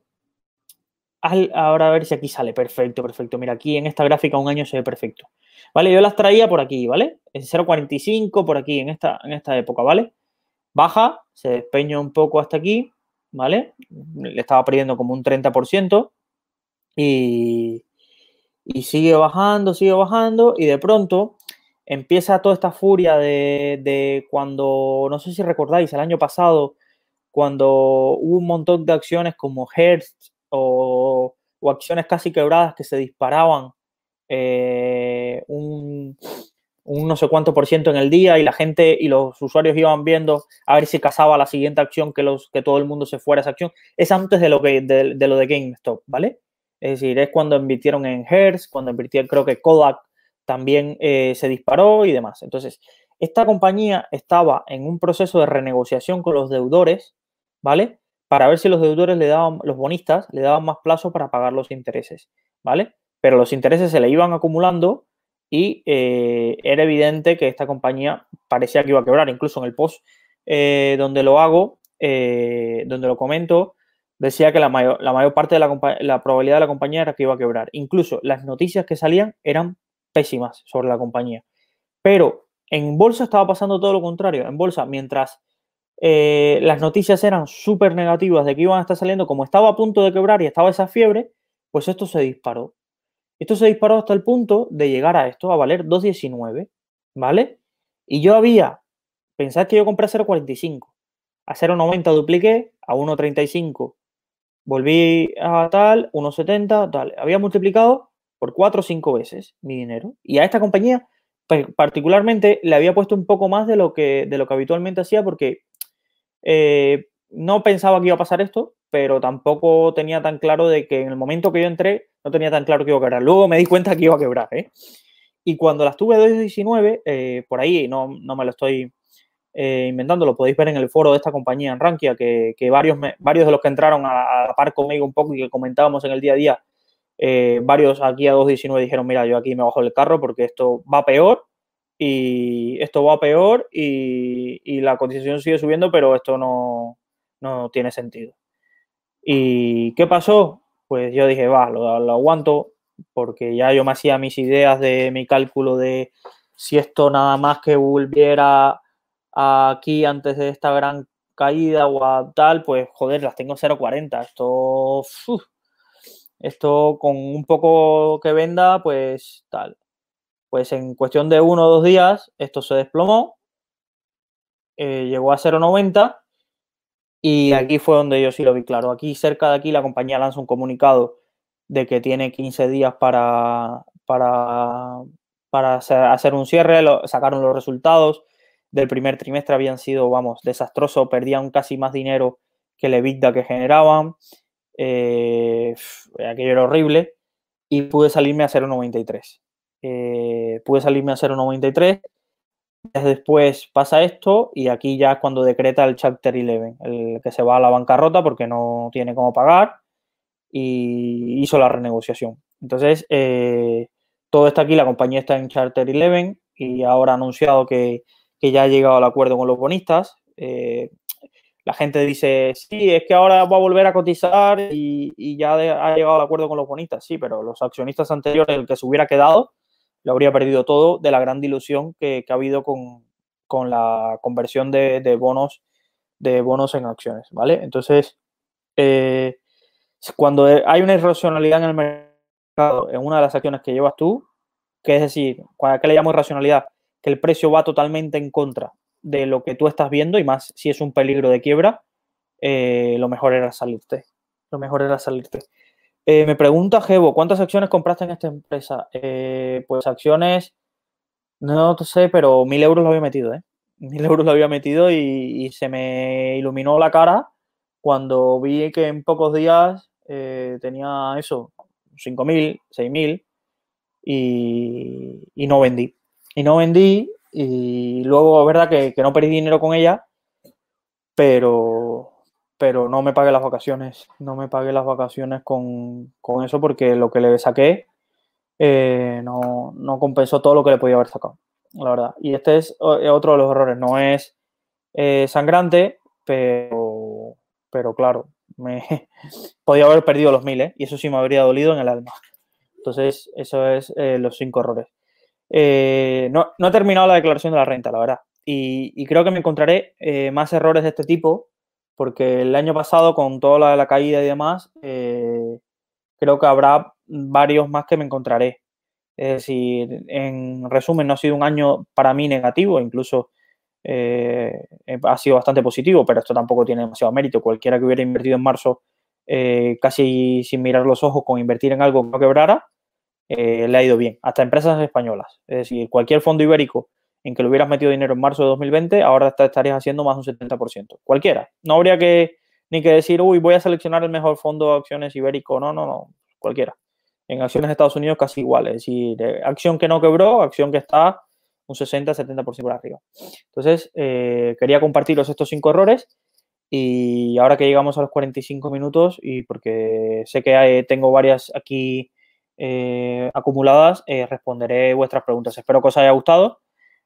Speaker 1: ahora a ver si aquí sale, perfecto, perfecto. Mira, aquí en esta gráfica un año se ve perfecto. ¿vale? Yo las traía por aquí, ¿vale? En 0.45 por aquí, en esta, en esta época, ¿vale? Baja, se despeña un poco hasta aquí, ¿vale? Le estaba perdiendo como un 30% y, y sigue bajando, sigue bajando y de pronto empieza toda esta furia de, cuando, no sé si recordáis, el año pasado, cuando hubo un montón de acciones como Hertz o, o acciones casi quebradas que se disparaban eh, un, no sé cuánto por ciento en el día y la gente y los usuarios iban viendo a ver si casaba la siguiente acción que, los, que todo el mundo se fuera a esa acción. Es antes de lo, que, de, lo de GameStop, ¿vale? Es decir, es cuando invirtieron en Hertz, cuando invirtieron, creo que Kodak también se disparó y demás. Entonces, esta compañía estaba en un proceso de renegociación con los deudores, ¿vale? Para ver si los deudores le daban, los bonistas le daban más plazo para pagar los intereses, ¿vale? Pero los intereses se le iban acumulando y eh, era evidente que esta compañía parecía que iba a quebrar. Incluso en el post eh, donde lo hago, eh, donde lo comento, decía que la mayor, la mayor parte de la, la probabilidad de la compañía era que iba a quebrar. Incluso las noticias que salían eran pésimas sobre la compañía. Pero en bolsa estaba pasando todo lo contrario. En bolsa, mientras eh, las noticias eran súper negativas de que iban a estar saliendo, como estaba a punto de quebrar y estaba esa fiebre, pues esto se disparó. Esto se disparó hasta el punto de llegar a esto, a valer 2.19, ¿vale? Y yo había, pensad que yo compré a 0.45, a 0.90 dupliqué, a 1.35 volví a tal, 1.70, tal. Había multiplicado por 4 o 5 veces mi dinero. Y a esta compañía particularmente le había puesto un poco más de lo que, de lo que habitualmente hacía porque eh, no pensaba que iba a pasar esto, pero tampoco tenía tan claro de que en el momento que yo entré no tenía tan claro que iba a quebrar. Luego me di cuenta que iba a quebrar. ¿eh? Y cuando las tuve 2.19, eh, por ahí, no, no, me lo estoy eh, inventando, lo podéis ver en el foro de esta compañía en Rankia, que, que varios, varios de los que entraron a, a par conmigo un poco y que comentábamos en el día a día eh, varios aquí a 2.19 dijeron, mira, yo aquí me bajo el carro porque esto va peor y esto va peor y, la cotización sigue subiendo, pero esto no, tiene sentido. ¿Y qué pasó? Pues yo dije, va, lo, aguanto porque ya yo me hacía mis ideas de mi cálculo de si esto nada más que volviera aquí antes de esta gran caída o a tal, pues joder, las tengo 0.40. Esto, esto con un poco que venda, pues tal. Pues en cuestión de uno o dos días, esto se desplomó, eh, llegó a 0,90 y aquí fue donde yo sí lo vi claro. Aquí cerca de aquí la compañía lanza un comunicado de que tiene 15 días para, para, para hacer un cierre, sacaron los resultados del primer trimestre habían sido, vamos, desastrosos, perdían casi más dinero que el EBITDA que generaban eh, aquello era horrible, y pude salirme a 0,93. Eh, pude salirme a 0,93. Después pasa esto y aquí ya es cuando decreta el Chapter 11, el que se va a la bancarrota porque no tiene cómo pagar y hizo la renegociación. Entonces, eh, todo está aquí, la compañía está en Charter 11 y ahora ha anunciado que, que ya ha llegado al acuerdo con los bonistas. Eh, la gente dice, sí, es que ahora va a volver a cotizar y, ya ha llegado al acuerdo con los bonistas. Sí, pero los accionistas anteriores, el que se hubiera quedado, lo habría perdido todo de la gran dilución que, ha habido con, la conversión de, bonos de bonos en acciones, ¿vale? Entonces, eh, cuando hay una irracionalidad en el mercado, en una de las acciones que llevas tú, que es decir, ¿qué le llamo irracionalidad? Que el precio va totalmente en contra de lo que tú estás viendo y más si es un peligro de quiebra, eh, lo mejor era salirte. Lo mejor era salirte. Eh, me pregunta Gebo, ¿cuántas acciones compraste en esta empresa? Eh, pues acciones, no sé, pero mil euros lo había metido, ¿eh? Mil euros lo había metido y, se me iluminó la cara cuando vi que en pocos días tenía eso, 5.000, 6.000 y, y no vendí. Y no vendí y luego, es verdad que, no perdí dinero con ella, pero, pero no me pagué las vacaciones. No me pagué las vacaciones con, eso porque lo que le saqué eh, no, compensó todo lo que le podía haber sacado, la verdad. Y este es otro de los errores. No es eh, sangrante, pero, pero claro, me podía haber perdido los miles y eso sí me habría dolido en el alma. Entonces, eso es eh, los cinco errores. Eh, no, no, he terminado la declaración de la renta, la verdad. Y, creo que me encontraré eh, más errores de este tipo, porque el año pasado, con toda la, la caída y demás, eh, creo que habrá varios más que me encontraré. Es decir, en resumen, no ha sido un año para mí negativo, incluso ha sido bastante positivo, pero esto tampoco tiene demasiado mérito. Cualquiera que hubiera invertido en marzo casi sin mirar los ojos con invertir en algo que no quebrara, eh, le ha ido bien, hasta empresas españolas. Es decir, cualquier fondo ibérico en que le hubieras metido dinero en marzo de 2020, ahora estarías haciendo más de un 70%. Cualquiera. No habría que ni que decir, uy, voy a seleccionar el mejor fondo de acciones ibérico. No, no, no. Cualquiera. En acciones de Estados Unidos casi igual, es decir, acción que no quebró, acción que está un 60-70% por arriba. Entonces, eh, quería compartiros estos cinco errores y ahora que llegamos a los 45 minutos y porque sé que tengo varias aquí eh, acumuladas, eh, responderé vuestras preguntas. Espero que os haya gustado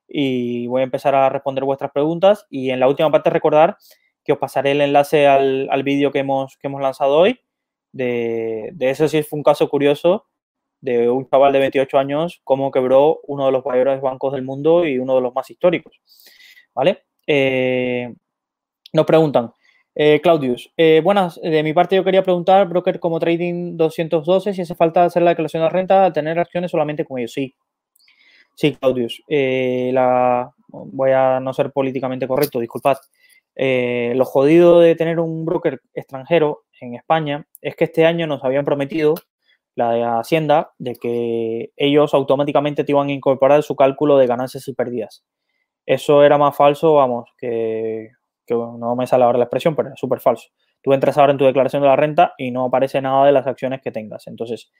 Speaker 1: y voy a empezar a responder vuestras preguntas y en la última parte recordar que os pasaré el enlace al, vídeo que hemos, que hemos lanzado hoy. De, de eso sí fue un caso curioso de un chaval de 28 años, cómo quebró uno de los mayores bancos del mundo y uno de los más históricos. ¿Vale? Eh, nos preguntan, eh, Claudius, eh, buenas, de mi parte yo quería preguntar, broker como Trading 212, si hace falta hacer la declaración de renta, tener acciones solamente con ellos. Sí, sí, Claudius. la, voy a no ser políticamente correcto, disculpad. lo jodido de tener un broker extranjero en España es que este año nos habían prometido la de Hacienda, de que ellos automáticamente te iban a incorporar su cálculo de ganancias y pérdidas. Eso era más falso, vamos, que, no me sale ahora la expresión, pero es súper falso. Tú entras ahora en tu declaración de la renta y no aparece nada de las acciones que tengas. Entonces,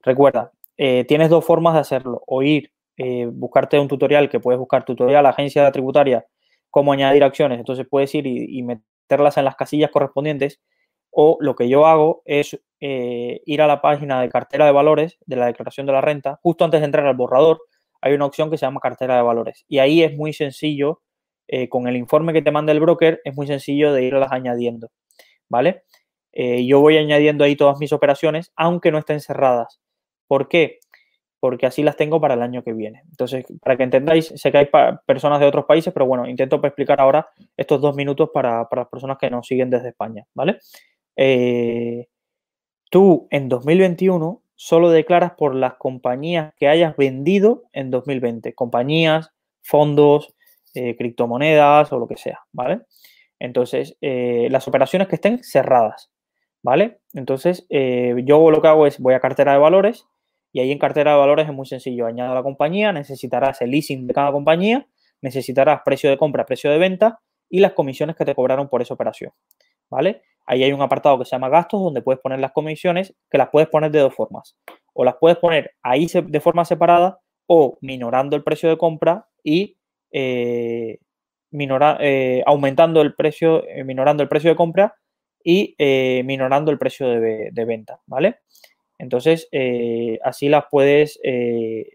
Speaker 1: recuerda, eh, tienes dos formas de hacerlo. O ir, eh, buscarte un tutorial, que puedes buscar tutorial agencia tributaria, cómo añadir acciones. Entonces puedes ir y meterlas en las casillas correspondientes o lo que yo hago es eh, ir a la página de cartera de valores de la declaración de la renta. Justo antes de entrar al borrador, hay una opción que se llama cartera de valores. Y ahí es muy sencillo, eh, con el informe que te manda el broker, es muy sencillo de irlas añadiendo. ¿Vale? Eh, yo voy añadiendo ahí todas mis operaciones, aunque no estén cerradas. ¿Por qué? Porque así las tengo para el año que viene. Entonces, para que entendáis, sé que hay personas de otros países, pero bueno, intento explicar ahora estos dos minutos para, para las personas que nos siguen desde España, ¿vale? Eh, tú en 2021 solo declaras por las compañías que hayas vendido en 2020, compañías, fondos, eh, criptomonedas o lo que sea, ¿vale? Entonces, eh, las operaciones que estén cerradas, ¿vale? Entonces, yo lo que hago es voy a cartera de valores y ahí en cartera de valores es muy sencillo, añado la compañía, necesitarás el leasing de cada compañía, necesitarás precio de compra, precio de venta y las comisiones que te cobraron por esa operación, ¿vale? Ahí hay un apartado que se llama gastos donde puedes poner las comisiones que las puedes poner de dos formas. O las puedes poner ahí de forma separada o minorando el precio de compra y eh, eh, aumentando el precio, eh, minorando el precio de compra y minorando el precio de, venta, ¿vale? Entonces, así las puedes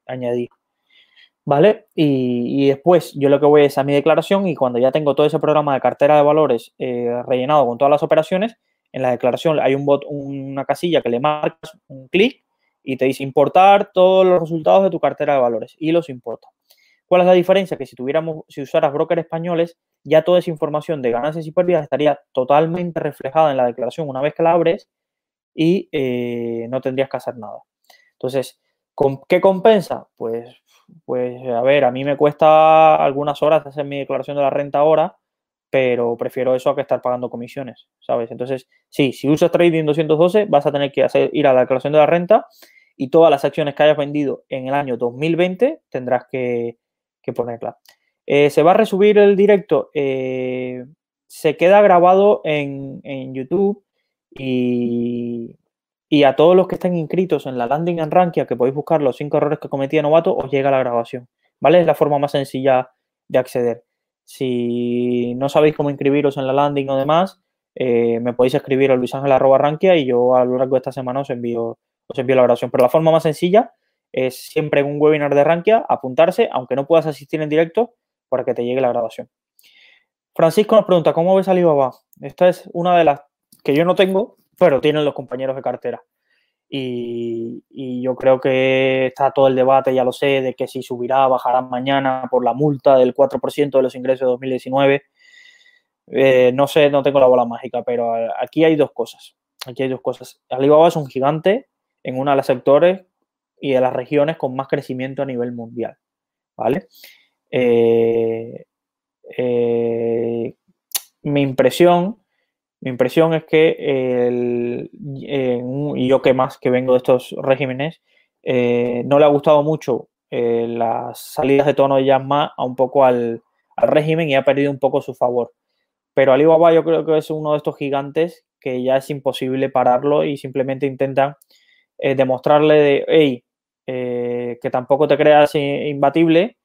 Speaker 1: añadir. ¿Vale? Y, después yo lo que voy es a mi declaración y cuando ya tengo todo ese programa de cartera de valores eh, rellenado con todas las operaciones, en la declaración hay un bot, una casilla que le marcas un clic y te dice importar todos los resultados de tu cartera de valores y los importa. ¿Cuál es la diferencia? Que si tuviéramos, si usaras brokers españoles, ya toda esa información de ganancias y pérdidas estaría totalmente reflejada en la declaración una vez que la abres y eh, no tendrías que hacer nada. Entonces, ¿con ¿qué compensa? Pues pues a ver, a mí me cuesta algunas horas hacer mi declaración de la renta ahora, pero prefiero eso a que estar pagando comisiones, ¿sabes? Entonces, sí, si usas Trading 212, vas a tener que ir a la declaración de la renta y todas las acciones que hayas vendido en el año 2020 tendrás que, que ponerla. Eh, se va a resubir el directo, eh, se queda grabado en, en YouTube y, y a todos los que estén inscritos en la landing en Rankia, que podéis buscar los cinco errores que cometí novato, os llega la grabación. ¿Vale? Es la forma más sencilla de acceder. Si no sabéis cómo inscribiros en la landing o demás, eh, me podéis escribir a luisangel.rankia y yo a lo largo de esta semana os envío, os envío la grabación. Pero la forma más sencilla es siempre en un webinar de Rankia apuntarse, aunque no puedas asistir en directo, para que te llegue la grabación. Francisco nos pregunta, ¿cómo ves Alibaba? Esta es una de las que yo no tengo, pero tienen los compañeros de cartera. Y, yo creo que está todo el debate, ya lo sé, de que si subirá, bajará mañana por la multa del 4% de los ingresos de 2019. Eh, no sé, no tengo la bola mágica, pero aquí hay dos cosas. Aquí hay dos cosas. Alibaba es un gigante en uno de los sectores y de las regiones con más crecimiento a nivel mundial. ¿Vale? Eh, eh, mi impresión mi impresión es que, y yo que más que vengo de estos regímenes, eh, no le ha gustado mucho las salidas de tono de Yasma a un poco al, régimen y ha perdido un poco su favor. Pero Alibaba yo creo que es uno de estos gigantes que ya es imposible pararlo y simplemente intentan demostrarle de, hey, que tampoco te creas imbatible,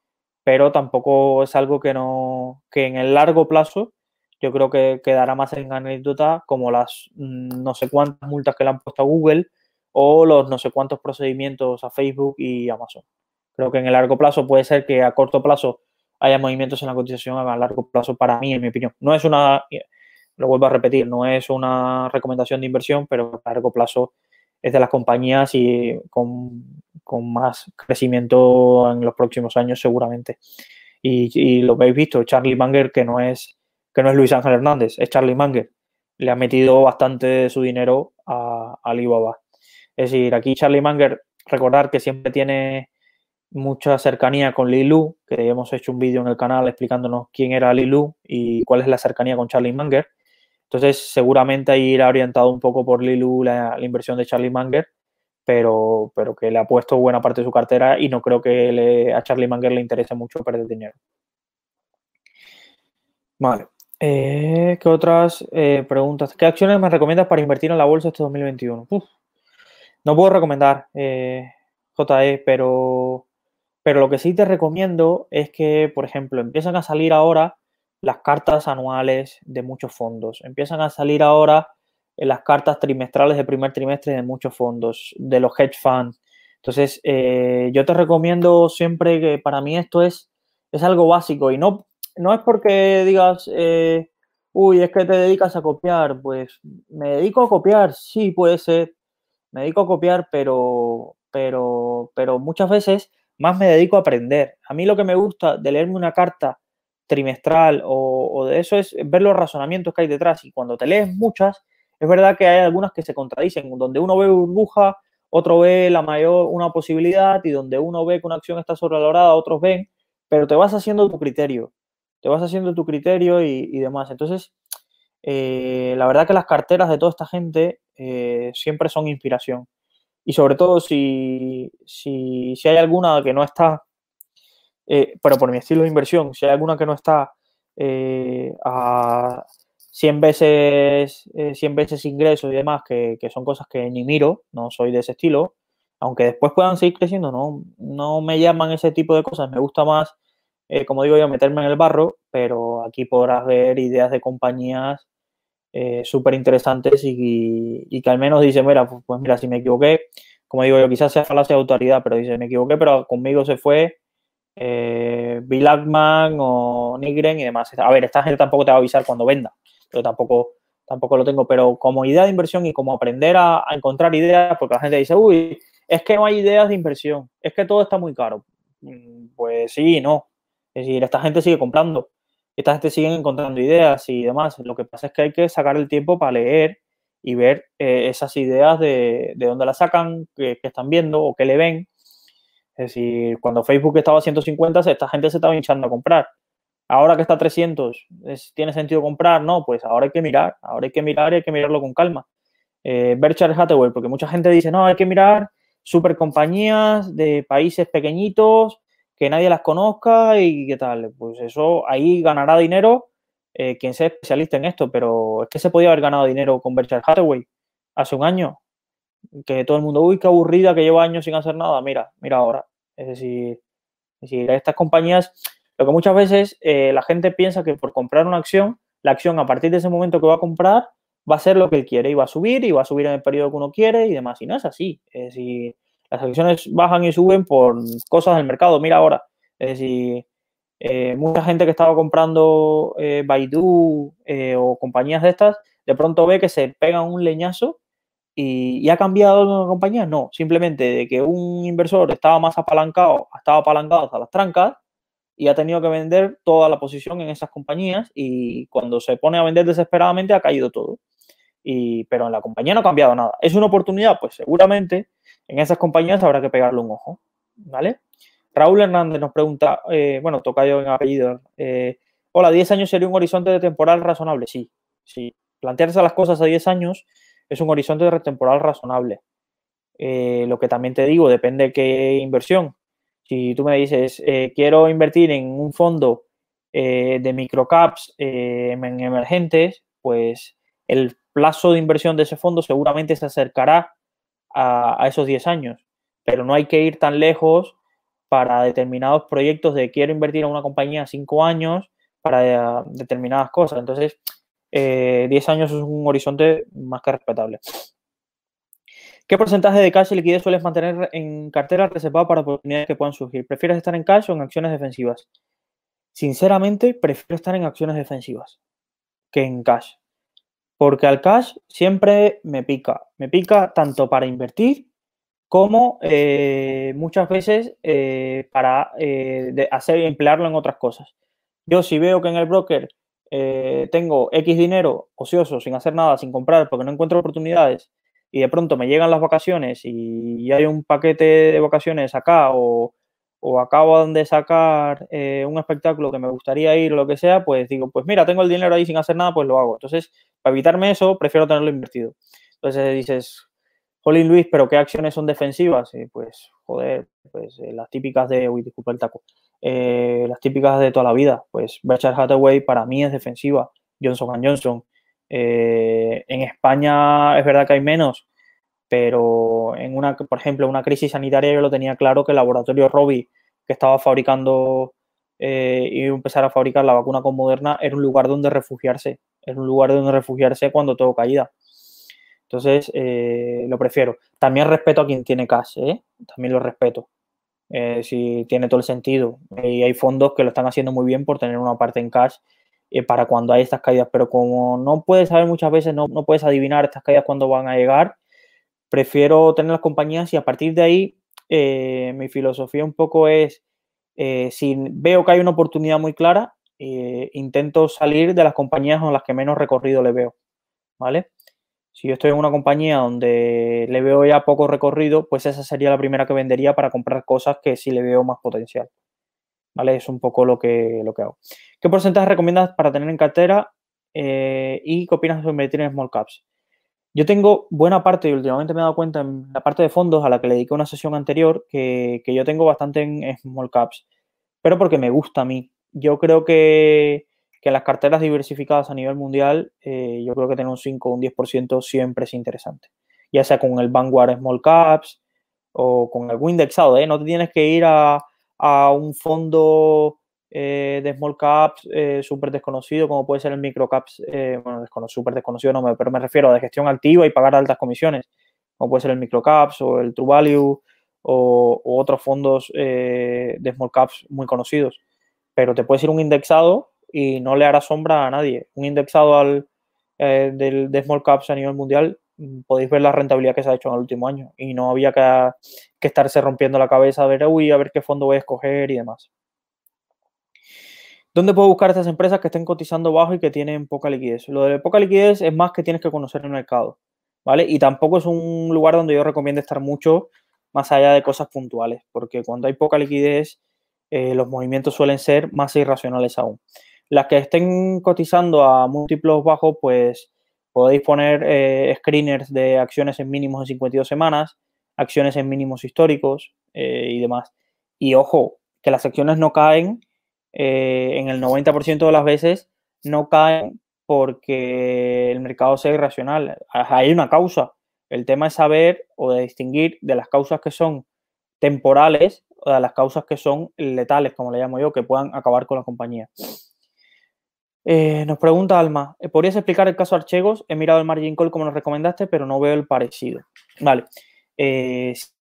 Speaker 1: pero tampoco es algo que no, que en el largo plazo yo creo que quedará más en anécdota como las mm, no sé cuántas multas que le han puesto a Google o los no sé cuántos procedimientos a Facebook y Amazon. Creo que en el largo plazo puede ser que a corto plazo haya movimientos en la cotización, a largo plazo para mí, en mi opinión. No es una, lo vuelvo a repetir, no es una recomendación de inversión, pero a largo plazo es de las compañías y con, más crecimiento en los próximos años seguramente. Y, lo habéis visto, Charlie Munger, que no es que no es Luis Ángel Hernández, es Charlie Munger. Le ha metido bastante de su dinero a, Alibaba. Es decir, aquí Charlie Munger, recordar que siempre tiene mucha cercanía con Lilu, que hemos hecho un vídeo en el canal explicándonos quién era Lilu y cuál es la cercanía con Charlie Munger. Entonces, seguramente ahí irá orientado un poco por Lilu la, inversión de Charlie Munger, pero, pero que le ha puesto buena parte de su cartera y no creo que a Charlie Munger le interese mucho perder dinero. Vale. Eh, ¿Qué otras eh, preguntas? ¿Qué acciones me recomiendas para invertir en la bolsa este 2021? no puedo recomendar, eh, JE, pero, pero lo que sí te recomiendo es que, por ejemplo, empiezan a salir ahora las cartas anuales de muchos fondos. Empiezan a salir ahora las cartas trimestrales de primer trimestre de muchos fondos, de los hedge funds. Entonces, yo te recomiendo siempre que para mí esto es, es algo básico y no no es porque digas, eh, uy, es que te dedicas a copiar, pues me dedico a copiar, sí, puede ser, me dedico a copiar, pero, pero, pero muchas veces más me dedico a aprender. A mí lo que me gusta de leerme una carta trimestral o, de eso es ver los razonamientos que hay detrás y cuando te lees muchas, es verdad que hay algunas que se contradicen, donde uno ve burbuja, otro ve la mayor, una posibilidad y donde uno ve que una acción está sobrevalorada, otros ven, pero te vas haciendo tu criterio te vas haciendo tu criterio y, demás. Entonces, eh, la verdad que las carteras de toda esta gente eh, siempre son inspiración. Y sobre todo si, si, hay alguna que no está, eh, pero por mi estilo de inversión, si hay alguna que no está a 100 veces, 100 veces ingresos y demás, que, que, son cosas que ni miro, no soy de ese estilo, aunque después puedan seguir creciendo, no, no me llaman ese tipo de cosas, me gusta más eh, como digo yo, meterme en el barro, pero aquí podrás ver ideas de compañías eh, súper interesantes y, que al menos dicen, mira, pues, pues, mira, si me equivoqué, como digo yo, quizás sea falacia de autoridad, pero dice, me equivoqué, pero conmigo se fue eh, Bill Ackman o Nigren y demás. A ver, esta gente tampoco te va a avisar cuando venda, pero tampoco, tampoco lo tengo, pero como idea de inversión y como aprender a, encontrar ideas, porque la gente dice, uy, es que no hay ideas de inversión, es que todo está muy caro. Mm, pues sí, no. Es decir, esta gente sigue comprando, esta gente sigue encontrando ideas y demás. Lo que pasa es que hay que sacar el tiempo para leer y ver eh, esas ideas de, de, dónde las sacan, qué, están viendo o qué le ven. Es decir, cuando Facebook estaba a 150, esta gente se estaba hinchando a comprar. Ahora que está a 300, ¿tiene sentido comprar? No, pues ahora hay que mirar, ahora hay que mirar y hay que mirarlo con calma. Eh, Berkshire Hathaway, porque mucha gente dice, no, hay que mirar super compañías de países pequeñitos que nadie las conozca y qué tal. Pues eso, ahí ganará dinero eh, quien sea especialista en esto, pero es que se podía haber ganado dinero con Berkshire Hathaway hace un año. Que todo el mundo, uy, qué aburrida, que lleva años sin hacer nada. Mira, mira ahora. Es decir, es decir estas compañías, lo que muchas veces eh, la gente piensa que por comprar una acción, la acción a partir de ese momento que va a comprar va a ser lo que él quiere y va a subir y va a subir en el periodo que uno quiere y demás. Y no es así. Es decir, las acciones bajan y suben por cosas del mercado. Mira ahora, es decir, eh, mucha gente que estaba comprando eh, Baidu o compañías de estas, de pronto ve que se pegan un leñazo y, ha cambiado la compañía. No, simplemente de que un inversor estaba más apalancado, estaba apalancado hasta las trancas y ha tenido que vender toda la posición en esas compañías y cuando se pone a vender desesperadamente ha caído todo. Y, pero en la compañía no ha cambiado nada. ¿Es una oportunidad? Pues seguramente en esas compañías habrá que pegarle un ojo, ¿vale? Raúl Hernández nos pregunta, eh, bueno, toca yo en apellido. Eh, hola, ¿10 años sería un horizonte de temporal razonable? Sí, sí. Plantearse las cosas a 10 años es un horizonte temporal razonable. Eh, lo que también te digo, depende de qué inversión. Si tú me dices, quiero invertir en un fondo de microcaps en emergentes, pues el plazo de inversión de ese fondo seguramente se acercará a, esos 10 años, pero no hay que ir tan lejos para determinados proyectos de quiero invertir en una compañía 5 años para determinadas cosas. Entonces, 10 eh, años es un horizonte más que respetable. ¿Qué porcentaje de cash y liquidez sueles mantener en cartera reservada para oportunidades que puedan surgir? ¿Prefieres estar en cash o en acciones defensivas? Sinceramente, prefiero estar en acciones defensivas que en cash. Porque al cash siempre me pica. Me pica tanto para invertir como eh, muchas veces eh, para eh, hacer emplearlo en otras cosas. Yo si veo que en el broker tengo X dinero ocioso, sin hacer nada, sin comprar, porque no encuentro oportunidades, y de pronto me llegan las vacaciones y hay un paquete de vacaciones acá o, o acabo de sacar eh, un espectáculo que me gustaría ir o lo que sea, pues digo, pues mira, tengo el dinero ahí sin hacer nada, pues lo hago. Entonces, para evitarme eso, prefiero tenerlo invertido. Entonces dices, Jolín Luis, pero ¿qué acciones son defensivas? pues, joder, pues eh, las típicas de, uy, disculpa el taco, eh, las típicas de toda la vida. Pues Berkshire Hathaway para mí es defensiva, Johnson Johnson. en España es verdad que hay menos, pero en una, por ejemplo, una crisis sanitaria yo lo tenía claro que el laboratorio Robi, que estaba fabricando eh, y empezar a fabricar la vacuna con Moderna, era un lugar donde refugiarse, era un lugar donde refugiarse cuando todo caída. Entonces, eh, lo prefiero. También respeto a quien tiene cash, ¿eh? también lo respeto. Eh, si tiene todo el sentido. Y hay fondos que lo están haciendo muy bien por tener una parte en cash para cuando hay estas caídas, pero como no puedes saber muchas veces, no, no puedes adivinar estas caídas cuándo van a llegar, prefiero tener las compañías y a partir de ahí eh, mi filosofía un poco es, eh, si veo que hay una oportunidad muy clara, eh, intento salir de las compañías con las que menos recorrido le veo, ¿vale? Si yo estoy en una compañía donde le veo ya poco recorrido, pues esa sería la primera que vendería para comprar cosas que sí le veo más potencial. ¿Vale? Es un poco lo que, lo que hago. ¿Qué porcentaje recomiendas para tener en cartera y qué opinas sobre invertir en small caps? Yo tengo buena parte, y últimamente me he dado cuenta en la parte de fondos a la que le dediqué una sesión anterior, que, yo tengo bastante en small caps, pero porque me gusta a mí. Yo creo que, que las carteras diversificadas a nivel mundial, eh, yo creo que tener un 5 o un 10% siempre es interesante. Ya sea con el Vanguard Small Caps o con algún indexado, ¿eh? No te tienes que ir a, a un fondo eh, de small caps eh, súper desconocido, como puede ser el micro caps, bueno, súper desconocido no, pero me refiero a de gestión activa y pagar altas comisiones, como puede ser el micro caps o el True Value o, otros fondos de small caps muy conocidos. Pero te puedes ir un indexado y no le hará sombra a nadie. Un indexado al, del, de small caps a nivel mundial, mm, podéis ver la rentabilidad que se ha hecho en el último año y no había que, que estarse rompiendo la cabeza a ver, uy, a ver qué fondo voy a escoger y demás. ¿Dónde puedo buscar estas empresas que estén cotizando bajo y que tienen poca liquidez? Lo de poca liquidez es más que tienes que conocer el mercado, ¿vale? Y tampoco es un lugar donde yo recomiendo estar mucho más allá de cosas puntuales, porque cuando hay poca liquidez, eh, los movimientos suelen ser más irracionales aún. Las que estén cotizando a múltiplos bajos, pues podéis poner eh, screeners de acciones en mínimos en 52 semanas, acciones en mínimos históricos eh, y demás. Y ojo, que las acciones no caen eh, en el 90% de las veces no caen porque el mercado sea irracional. Hay una causa. El tema es saber o de distinguir de las causas que son temporales o de las causas que son letales, como le llamo yo, que puedan acabar con la compañía. Eh, nos pregunta Alma, ¿podrías explicar el caso Archegos? He mirado el margin call como nos recomendaste, pero no veo el parecido. Vale. Eh,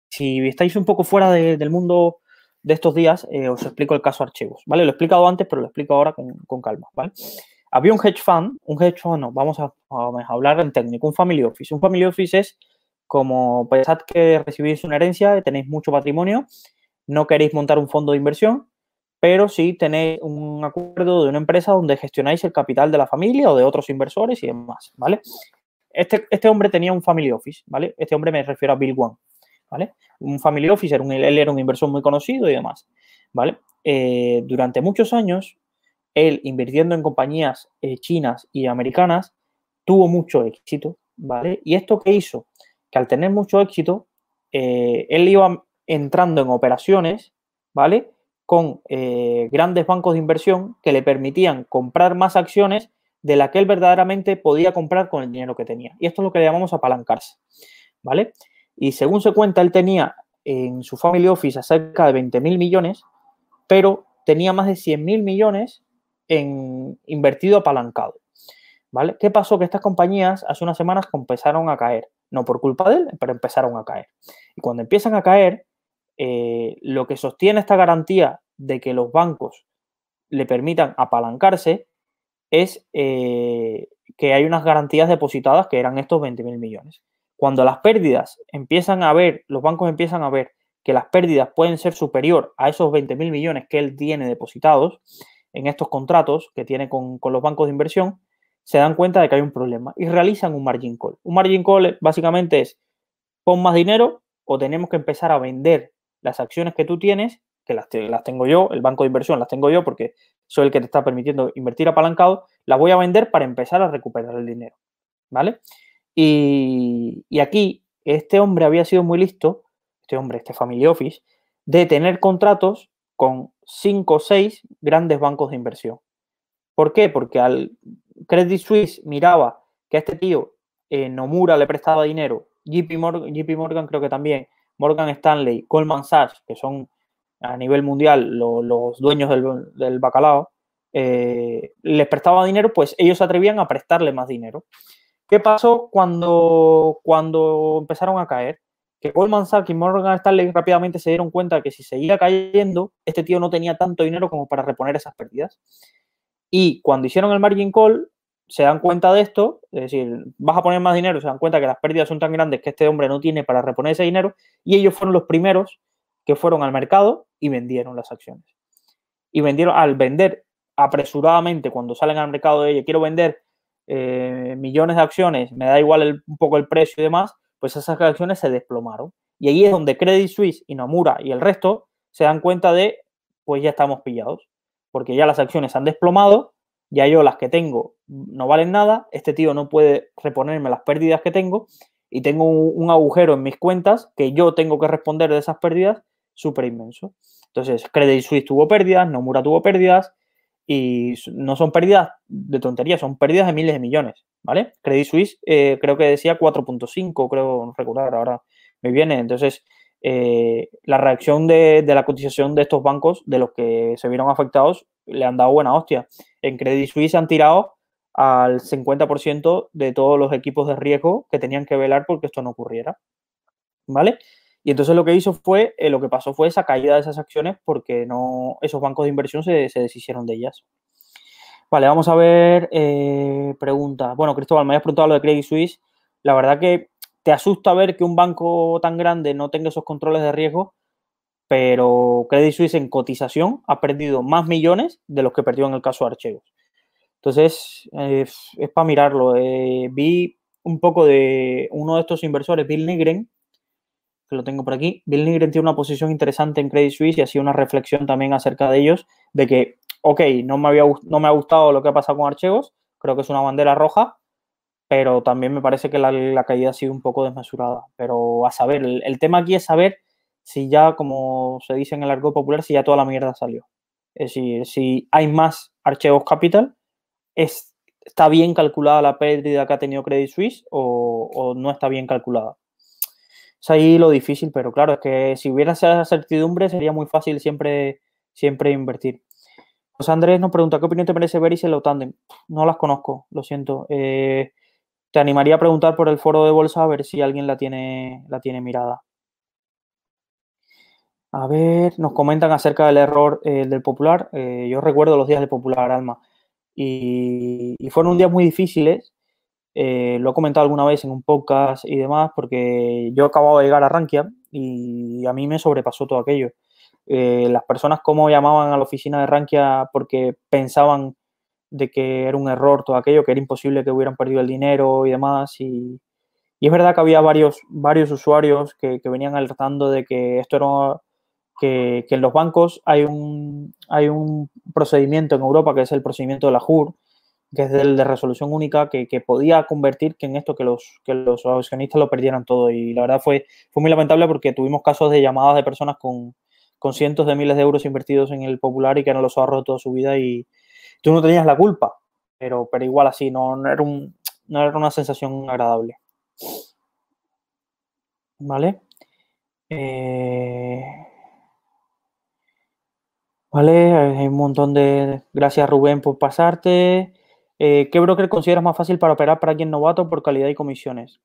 Speaker 1: si estáis un poco fuera del mundo de estos días eh, os explico el caso archivos, ¿vale? Lo he explicado antes, pero lo explico ahora con, calma, ¿vale? Había un hedge fund, un hedge fund, no, vamos a, hablar en técnico, un family office. Un family office es como pensad que recibís una herencia, tenéis mucho patrimonio, no queréis montar un fondo de inversión, pero sí tenéis un acuerdo de una empresa donde gestionáis el capital de la familia o de otros inversores y demás, ¿vale? Este, este hombre tenía un family office, ¿vale? Este hombre me refiero a Bill One, ¿vale? Un family officer, un, él era un inversor muy conocido y demás, ¿vale? Eh, durante muchos años, él invirtiendo en compañías eh, chinas y americanas, tuvo mucho éxito, ¿vale? Y esto que hizo, que al tener mucho éxito, eh, él iba entrando en operaciones, ¿vale? Con grandes bancos de inversión que le permitían comprar más acciones de la que él verdaderamente podía comprar con el dinero que tenía. Y esto es lo que le llamamos apalancarse, ¿vale? Y según se cuenta, él tenía en su family office cerca de 20 mil millones, pero tenía más de 100 mil millones en invertido apalancado. ¿Vale? ¿Qué pasó? Que estas compañías hace unas semanas empezaron a caer. No por culpa de él, pero empezaron a caer. Y cuando empiezan a caer, eh, lo que sostiene esta garantía de que los bancos le permitan apalancarse es eh, que hay unas garantías depositadas que eran estos 20 mil millones. Cuando las pérdidas empiezan a ver, los bancos empiezan a ver que las pérdidas pueden ser superior a esos 20 mil millones que él tiene depositados en estos contratos que tiene con, con los bancos de inversión, se dan cuenta de que hay un problema y realizan un margin call. Un margin call básicamente es pon más dinero o tenemos que empezar a vender las acciones que tú tienes, que las, las, tengo yo, el banco de inversión las tengo yo porque soy el que te está permitiendo invertir apalancado, las voy a vender para empezar a recuperar el dinero. ¿Vale? Y, y aquí este hombre había sido muy listo, este hombre, este Family Office, de tener contratos con cinco o seis grandes bancos de inversión. ¿Por qué? Porque al Credit Suisse miraba que a este tío eh, Nomura le prestaba dinero, JP JP Morgan creo que también, Morgan Stanley, Goldman Sachs, que son a nivel mundial los dueños del, bacalao, eh, les prestaba dinero, pues ellos se atrevían a prestarle más dinero. ¿Qué pasó cuando, cuando empezaron a caer? Que Goldman Sachs y Morgan Stanley rápidamente se dieron cuenta que si seguía cayendo, este tío no tenía tanto dinero como para reponer esas pérdidas. Y cuando hicieron el margin call, se dan cuenta de esto, es decir, vas a poner más dinero, se dan cuenta que las pérdidas son tan grandes que este hombre no tiene para reponer ese dinero, y ellos fueron los primeros que fueron al mercado y vendieron las acciones. Y vendieron, al vender apresuradamente, cuando salen al mercado de ellos, quiero vender eh, millones de acciones, me da igual un poco el precio y demás, pues esas acciones se desplomaron. Y ahí es donde Credit Suisse y Nomura y el resto se dan cuenta de, pues ya estamos pillados porque ya las acciones han desplomado, ya yo las que tengo no valen nada, este tío no puede reponerme las pérdidas que tengo y tengo un, agujero en mis cuentas que yo tengo que responder de esas pérdidas súper inmenso. Entonces, Credit Suisse tuvo pérdidas, Nomura tuvo pérdidas y no son pérdidas de tontería, son pérdidas de miles de millones, ¿vale? Credit Suisse eh, creo que decía 4.5, creo no recordar, ahora me viene. Entonces, eh, la reacción de, la cotización de estos bancos, de los que se vieron afectados, le han dado buena hostia. En Credit Suisse han tirado al 50% de todos los equipos de riesgo que tenían que velar porque esto no ocurriera. ¿Vale? Y entonces lo que hizo fue, eh, lo que pasó fue esa caída de esas acciones porque no, esos bancos de inversión se, deshicieron de ellas. Vale, vamos a ver eh, preguntas. Bueno, Cristóbal, me habías preguntado lo de Credit Suisse. La verdad que te asusta ver que un banco tan grande no tenga esos controles de riesgo, pero Credit Suisse en cotización ha perdido más millones de los que perdió en el caso de Archegos. Entonces, es para mirarlo. Eh, vi un poco de uno de estos inversores, Bill Nigren, que lo tengo por aquí. Bill Nigren tiene una posición interesante en Credit Suisse y ha sido una reflexión también acerca de ellos, de que, ok, no me, había, no me ha gustado lo que ha pasado con Archegos, creo que es una bandera roja, pero también me parece que la, caída ha sido un poco desmesurada. Pero a saber, el, tema aquí es saber si ya, como se dice en el argot popular, si ya toda la mierda salió. Es decir, si hay más archivos capital, es, ¿está bien calculada la pérdida que ha tenido Credit Suisse o, no está bien calculada? Es ahí lo difícil, pero claro, es que si hubiera esa certidumbre sería muy fácil siempre, siempre invertir. José Andrés nos pregunta, ¿qué opinión te merece ver y lo Tandem? No las conozco, lo siento. Eh, te animaría a preguntar por el foro de bolsa a ver si alguien la tiene, la tiene mirada. A ver, nos comentan acerca del error eh, del Popular. Eh, yo recuerdo los días del Popular, Alma. Y, fueron días muy difíciles. Eh, lo he comentado alguna vez en un podcast y demás, porque yo acababa de llegar a Rankia y a mí me sobrepasó todo aquello. las personas como llamaban a la oficina de Rankia porque pensaban de que era un error todo aquello, que era imposible que hubieran perdido el dinero y demás. Y, es verdad que había varios, varios usuarios que, venían alertando de que esto era que, en los bancos hay un, hay un procedimiento en Europa que es el procedimiento de la JUR, que es el de resolución única, que, podía convertir que en esto que los, que los accionistas lo perdieran todo. Y la verdad fue, fue muy lamentable porque tuvimos casos de llamadas de personas con, con cientos de miles de euros invertidos en el Popular y que eran los ahorros de toda su vida y, tú no tenías la culpa, pero, pero igual así, no, era, un, no era una sensación agradable. ¿Vale? Eh, vale, hay un montón de... Gracias Rubén por pasarte. Eh, ¿Qué broker consideras más fácil para operar para quien novato por calidad y comisiones?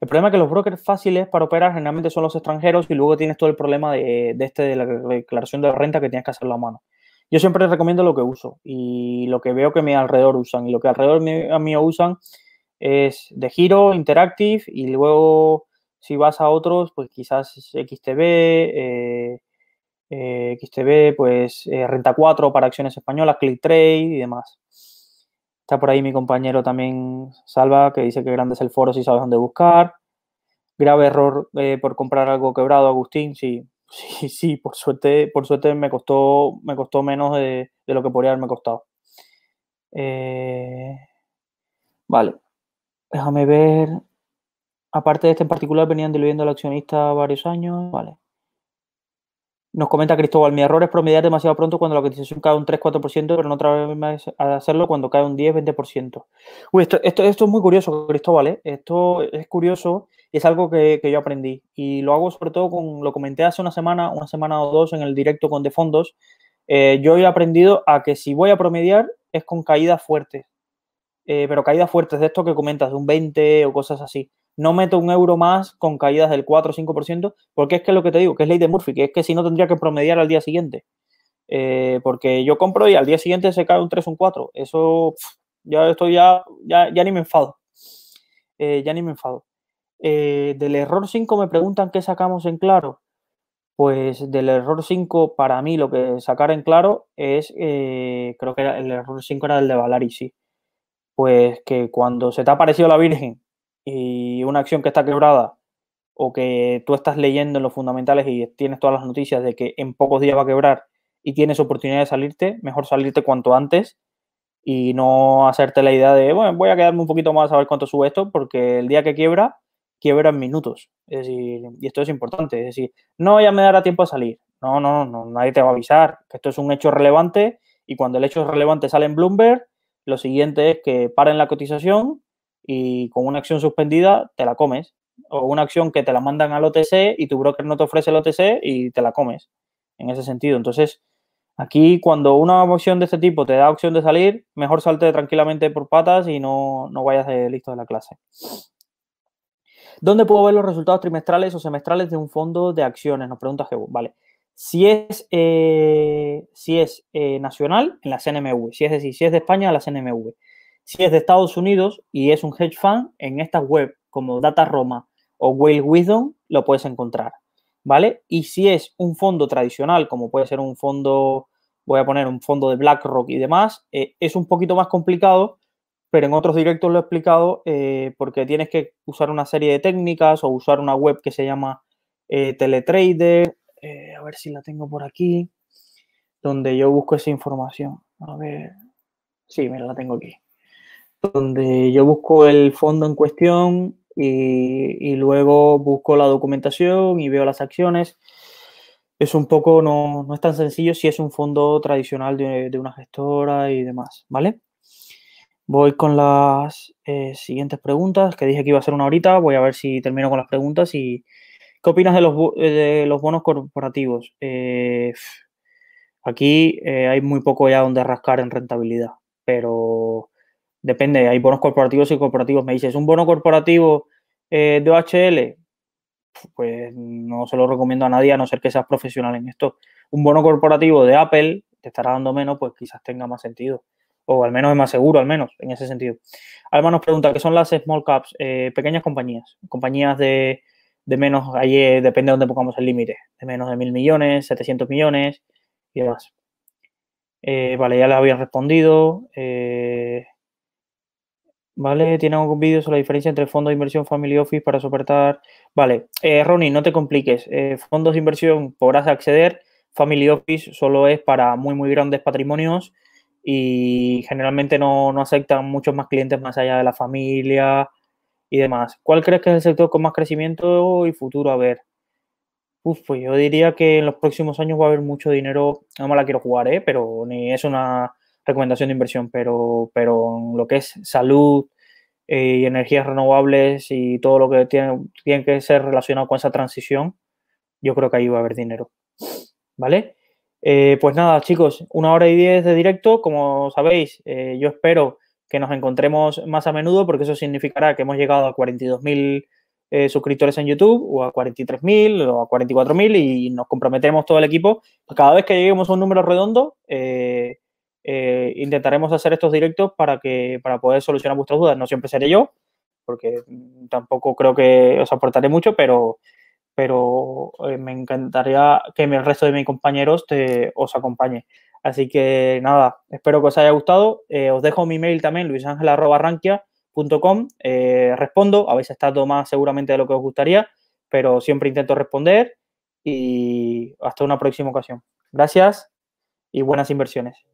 Speaker 1: El problema es que los brokers fáciles para operar generalmente son los extranjeros y luego tienes todo el problema de, este de la declaración de renta que tienes que hacerlo a mano. Yo siempre recomiendo lo que uso y lo que veo que mi alrededor usan. Y lo que alrededor mío usan es de giro, interactive y luego si vas a otros, pues quizás XTB, eh, eh, XTB, pues Renta 4 para acciones españolas, ClickTrade y demás. Está por ahí mi compañero también, Salva, que dice que grande es el foro si sabes dónde buscar. Grave error por comprar algo quebrado, Agustín. Sí, sí, sí, por suerte, por suerte me costó, me costó menos de, lo que podría haberme costado. vale. Déjame ver. Aparte de este en particular, venían diluyendo al accionista varios años. Vale. Nos comenta Cristóbal, mi error es promediar demasiado pronto cuando la cotización cae un 3-4%, pero no otra vez a hacerlo cuando cae un 10-20%. Uy, esto, esto, esto, es muy curioso, Cristóbal, ¿eh? Esto es curioso es algo que, yo aprendí. Y lo hago sobre todo con, lo comenté hace una semana, una semana o dos en el directo con De Fondos. Eh, yo he aprendido a que si voy a promediar es con caídas fuertes. Eh, pero caídas fuertes de esto que comentas, de un 20 o cosas así. No meto un euro más con caídas del 4 o 5%, porque es que lo que te digo, que es ley de Murphy, que es que si no tendría que promediar al día siguiente. Eh, porque yo compro y al día siguiente se cae un 3 o un 4. Eso ya estoy ya, ya, ni me enfado. Eh, ya ni me enfado. del error 5 me preguntan qué sacamos en claro. Pues del error 5, para mí lo que sacar en claro es, creo que el error 5 era el de Valari, sí pues que cuando se te ha aparecido la Virgen y una acción que está quebrada o que tú estás leyendo en los fundamentales y tienes todas las noticias de que en pocos días va a quebrar y tienes oportunidad de salirte, mejor salirte cuanto antes y no hacerte la idea de, bueno, voy a quedarme un poquito más a ver cuánto sube esto, porque el día que quiebra, quiebra en minutos. Es decir, y esto es importante, es decir, no ya me dará tiempo a salir. No, no, no, nadie te va a avisar que esto es un hecho relevante y cuando el hecho relevante sale en Bloomberg, lo siguiente es que paren la cotización y con una acción suspendida te la comes. O una acción que te la mandan al OTC y tu broker no te ofrece el OTC y te la comes. En ese sentido. Entonces, aquí cuando una opción de este tipo te da opción de salir, mejor salte tranquilamente por patas y no, no vayas de listo de la clase. ¿Dónde puedo ver los resultados trimestrales o semestrales de un fondo de acciones? Nos pregunta Jebu. Vale. Si es, eh, si es eh, nacional, en la CNMV. Si es decir, si es de España, en la CNMV. Si es de Estados Unidos y es un hedge fund, en estas web como Data Roma o Whale Wisdom lo puedes encontrar. ¿Vale? Y si es un fondo tradicional, como puede ser un fondo, voy a poner un fondo de BlackRock y demás, eh, es un poquito más complicado, pero en otros directos lo he explicado porque tienes que usar una serie de técnicas o usar una web que se llama Teletrader eh, a ver si la tengo por aquí, donde yo busco esa información. A ver, sí, mira, la tengo aquí. Donde yo busco el fondo en cuestión y, luego busco la documentación y veo las acciones. Es un poco, no, es tan sencillo si es un fondo tradicional de, una gestora y demás, ¿vale? Voy con las eh, siguientes preguntas, que dije que iba a ser una horita. Voy a ver si termino con las preguntas y, ¿Qué opinas de los, eh, de los bonos corporativos? Eh, aquí hay muy poco ya donde rascar en rentabilidad, pero depende, hay bonos corporativos y corporativos. Me dices, ¿un bono corporativo de OHL? Pues no se lo recomiendo a nadie a no ser que seas profesional en esto. Un bono corporativo de Apple te estará dando menos, pues quizás tenga más sentido. O al menos es más seguro, al menos, en ese sentido. Alma nos pregunta, ¿qué son las small caps? pequeñas compañías. Compañías de de menos, ahí eh, depende de dónde pongamos el límite, de menos de mil millones, 700 millones y demás. Eh, vale, ya les habían respondido. Eh, vale, tiene algún vídeo sobre la diferencia entre fondos de inversión Family Office para soportar. Vale, Ronnie, no te compliques. fondos de inversión podrás acceder. Family Office solo es para muy, muy grandes patrimonios y generalmente no, no aceptan muchos más clientes más allá de la familia y demás. ¿Cuál crees que es el sector con más crecimiento y futuro a ver? Uf, pues yo diría que en los próximos años va a haber mucho dinero, no me la quiero jugar, ¿eh? pero ni es una recomendación de inversión, pero, pero en lo que es salud, eh, y energías renovables y todo lo que tiene, tiene que ser relacionado con esa transición, yo creo que ahí va a haber dinero. ¿Vale? Eh, pues nada, chicos, una hora y diez de directo. Como sabéis, eh, yo espero que nos encontremos más a menudo porque eso significará que hemos llegado a 42.000 eh, suscriptores en YouTube o a 43.000 o a 44.000 y nos comprometemos todo el equipo. Cada vez que lleguemos a un número redondo, intentaremos hacer estos directos para, que, para poder solucionar vuestras dudas. No siempre seré yo, porque tampoco creo que os aportaré mucho, pero pero eh, me encantaría que el resto de mis compañeros te, os acompañe. Así que nada, espero que os haya gustado. Eh, os dejo mi mail también, luisangel.rankia.com. Eh, respondo, habéis estado más seguramente de lo que os gustaría, pero siempre intento responder y hasta una próxima ocasión. Gracias y buenas inversiones.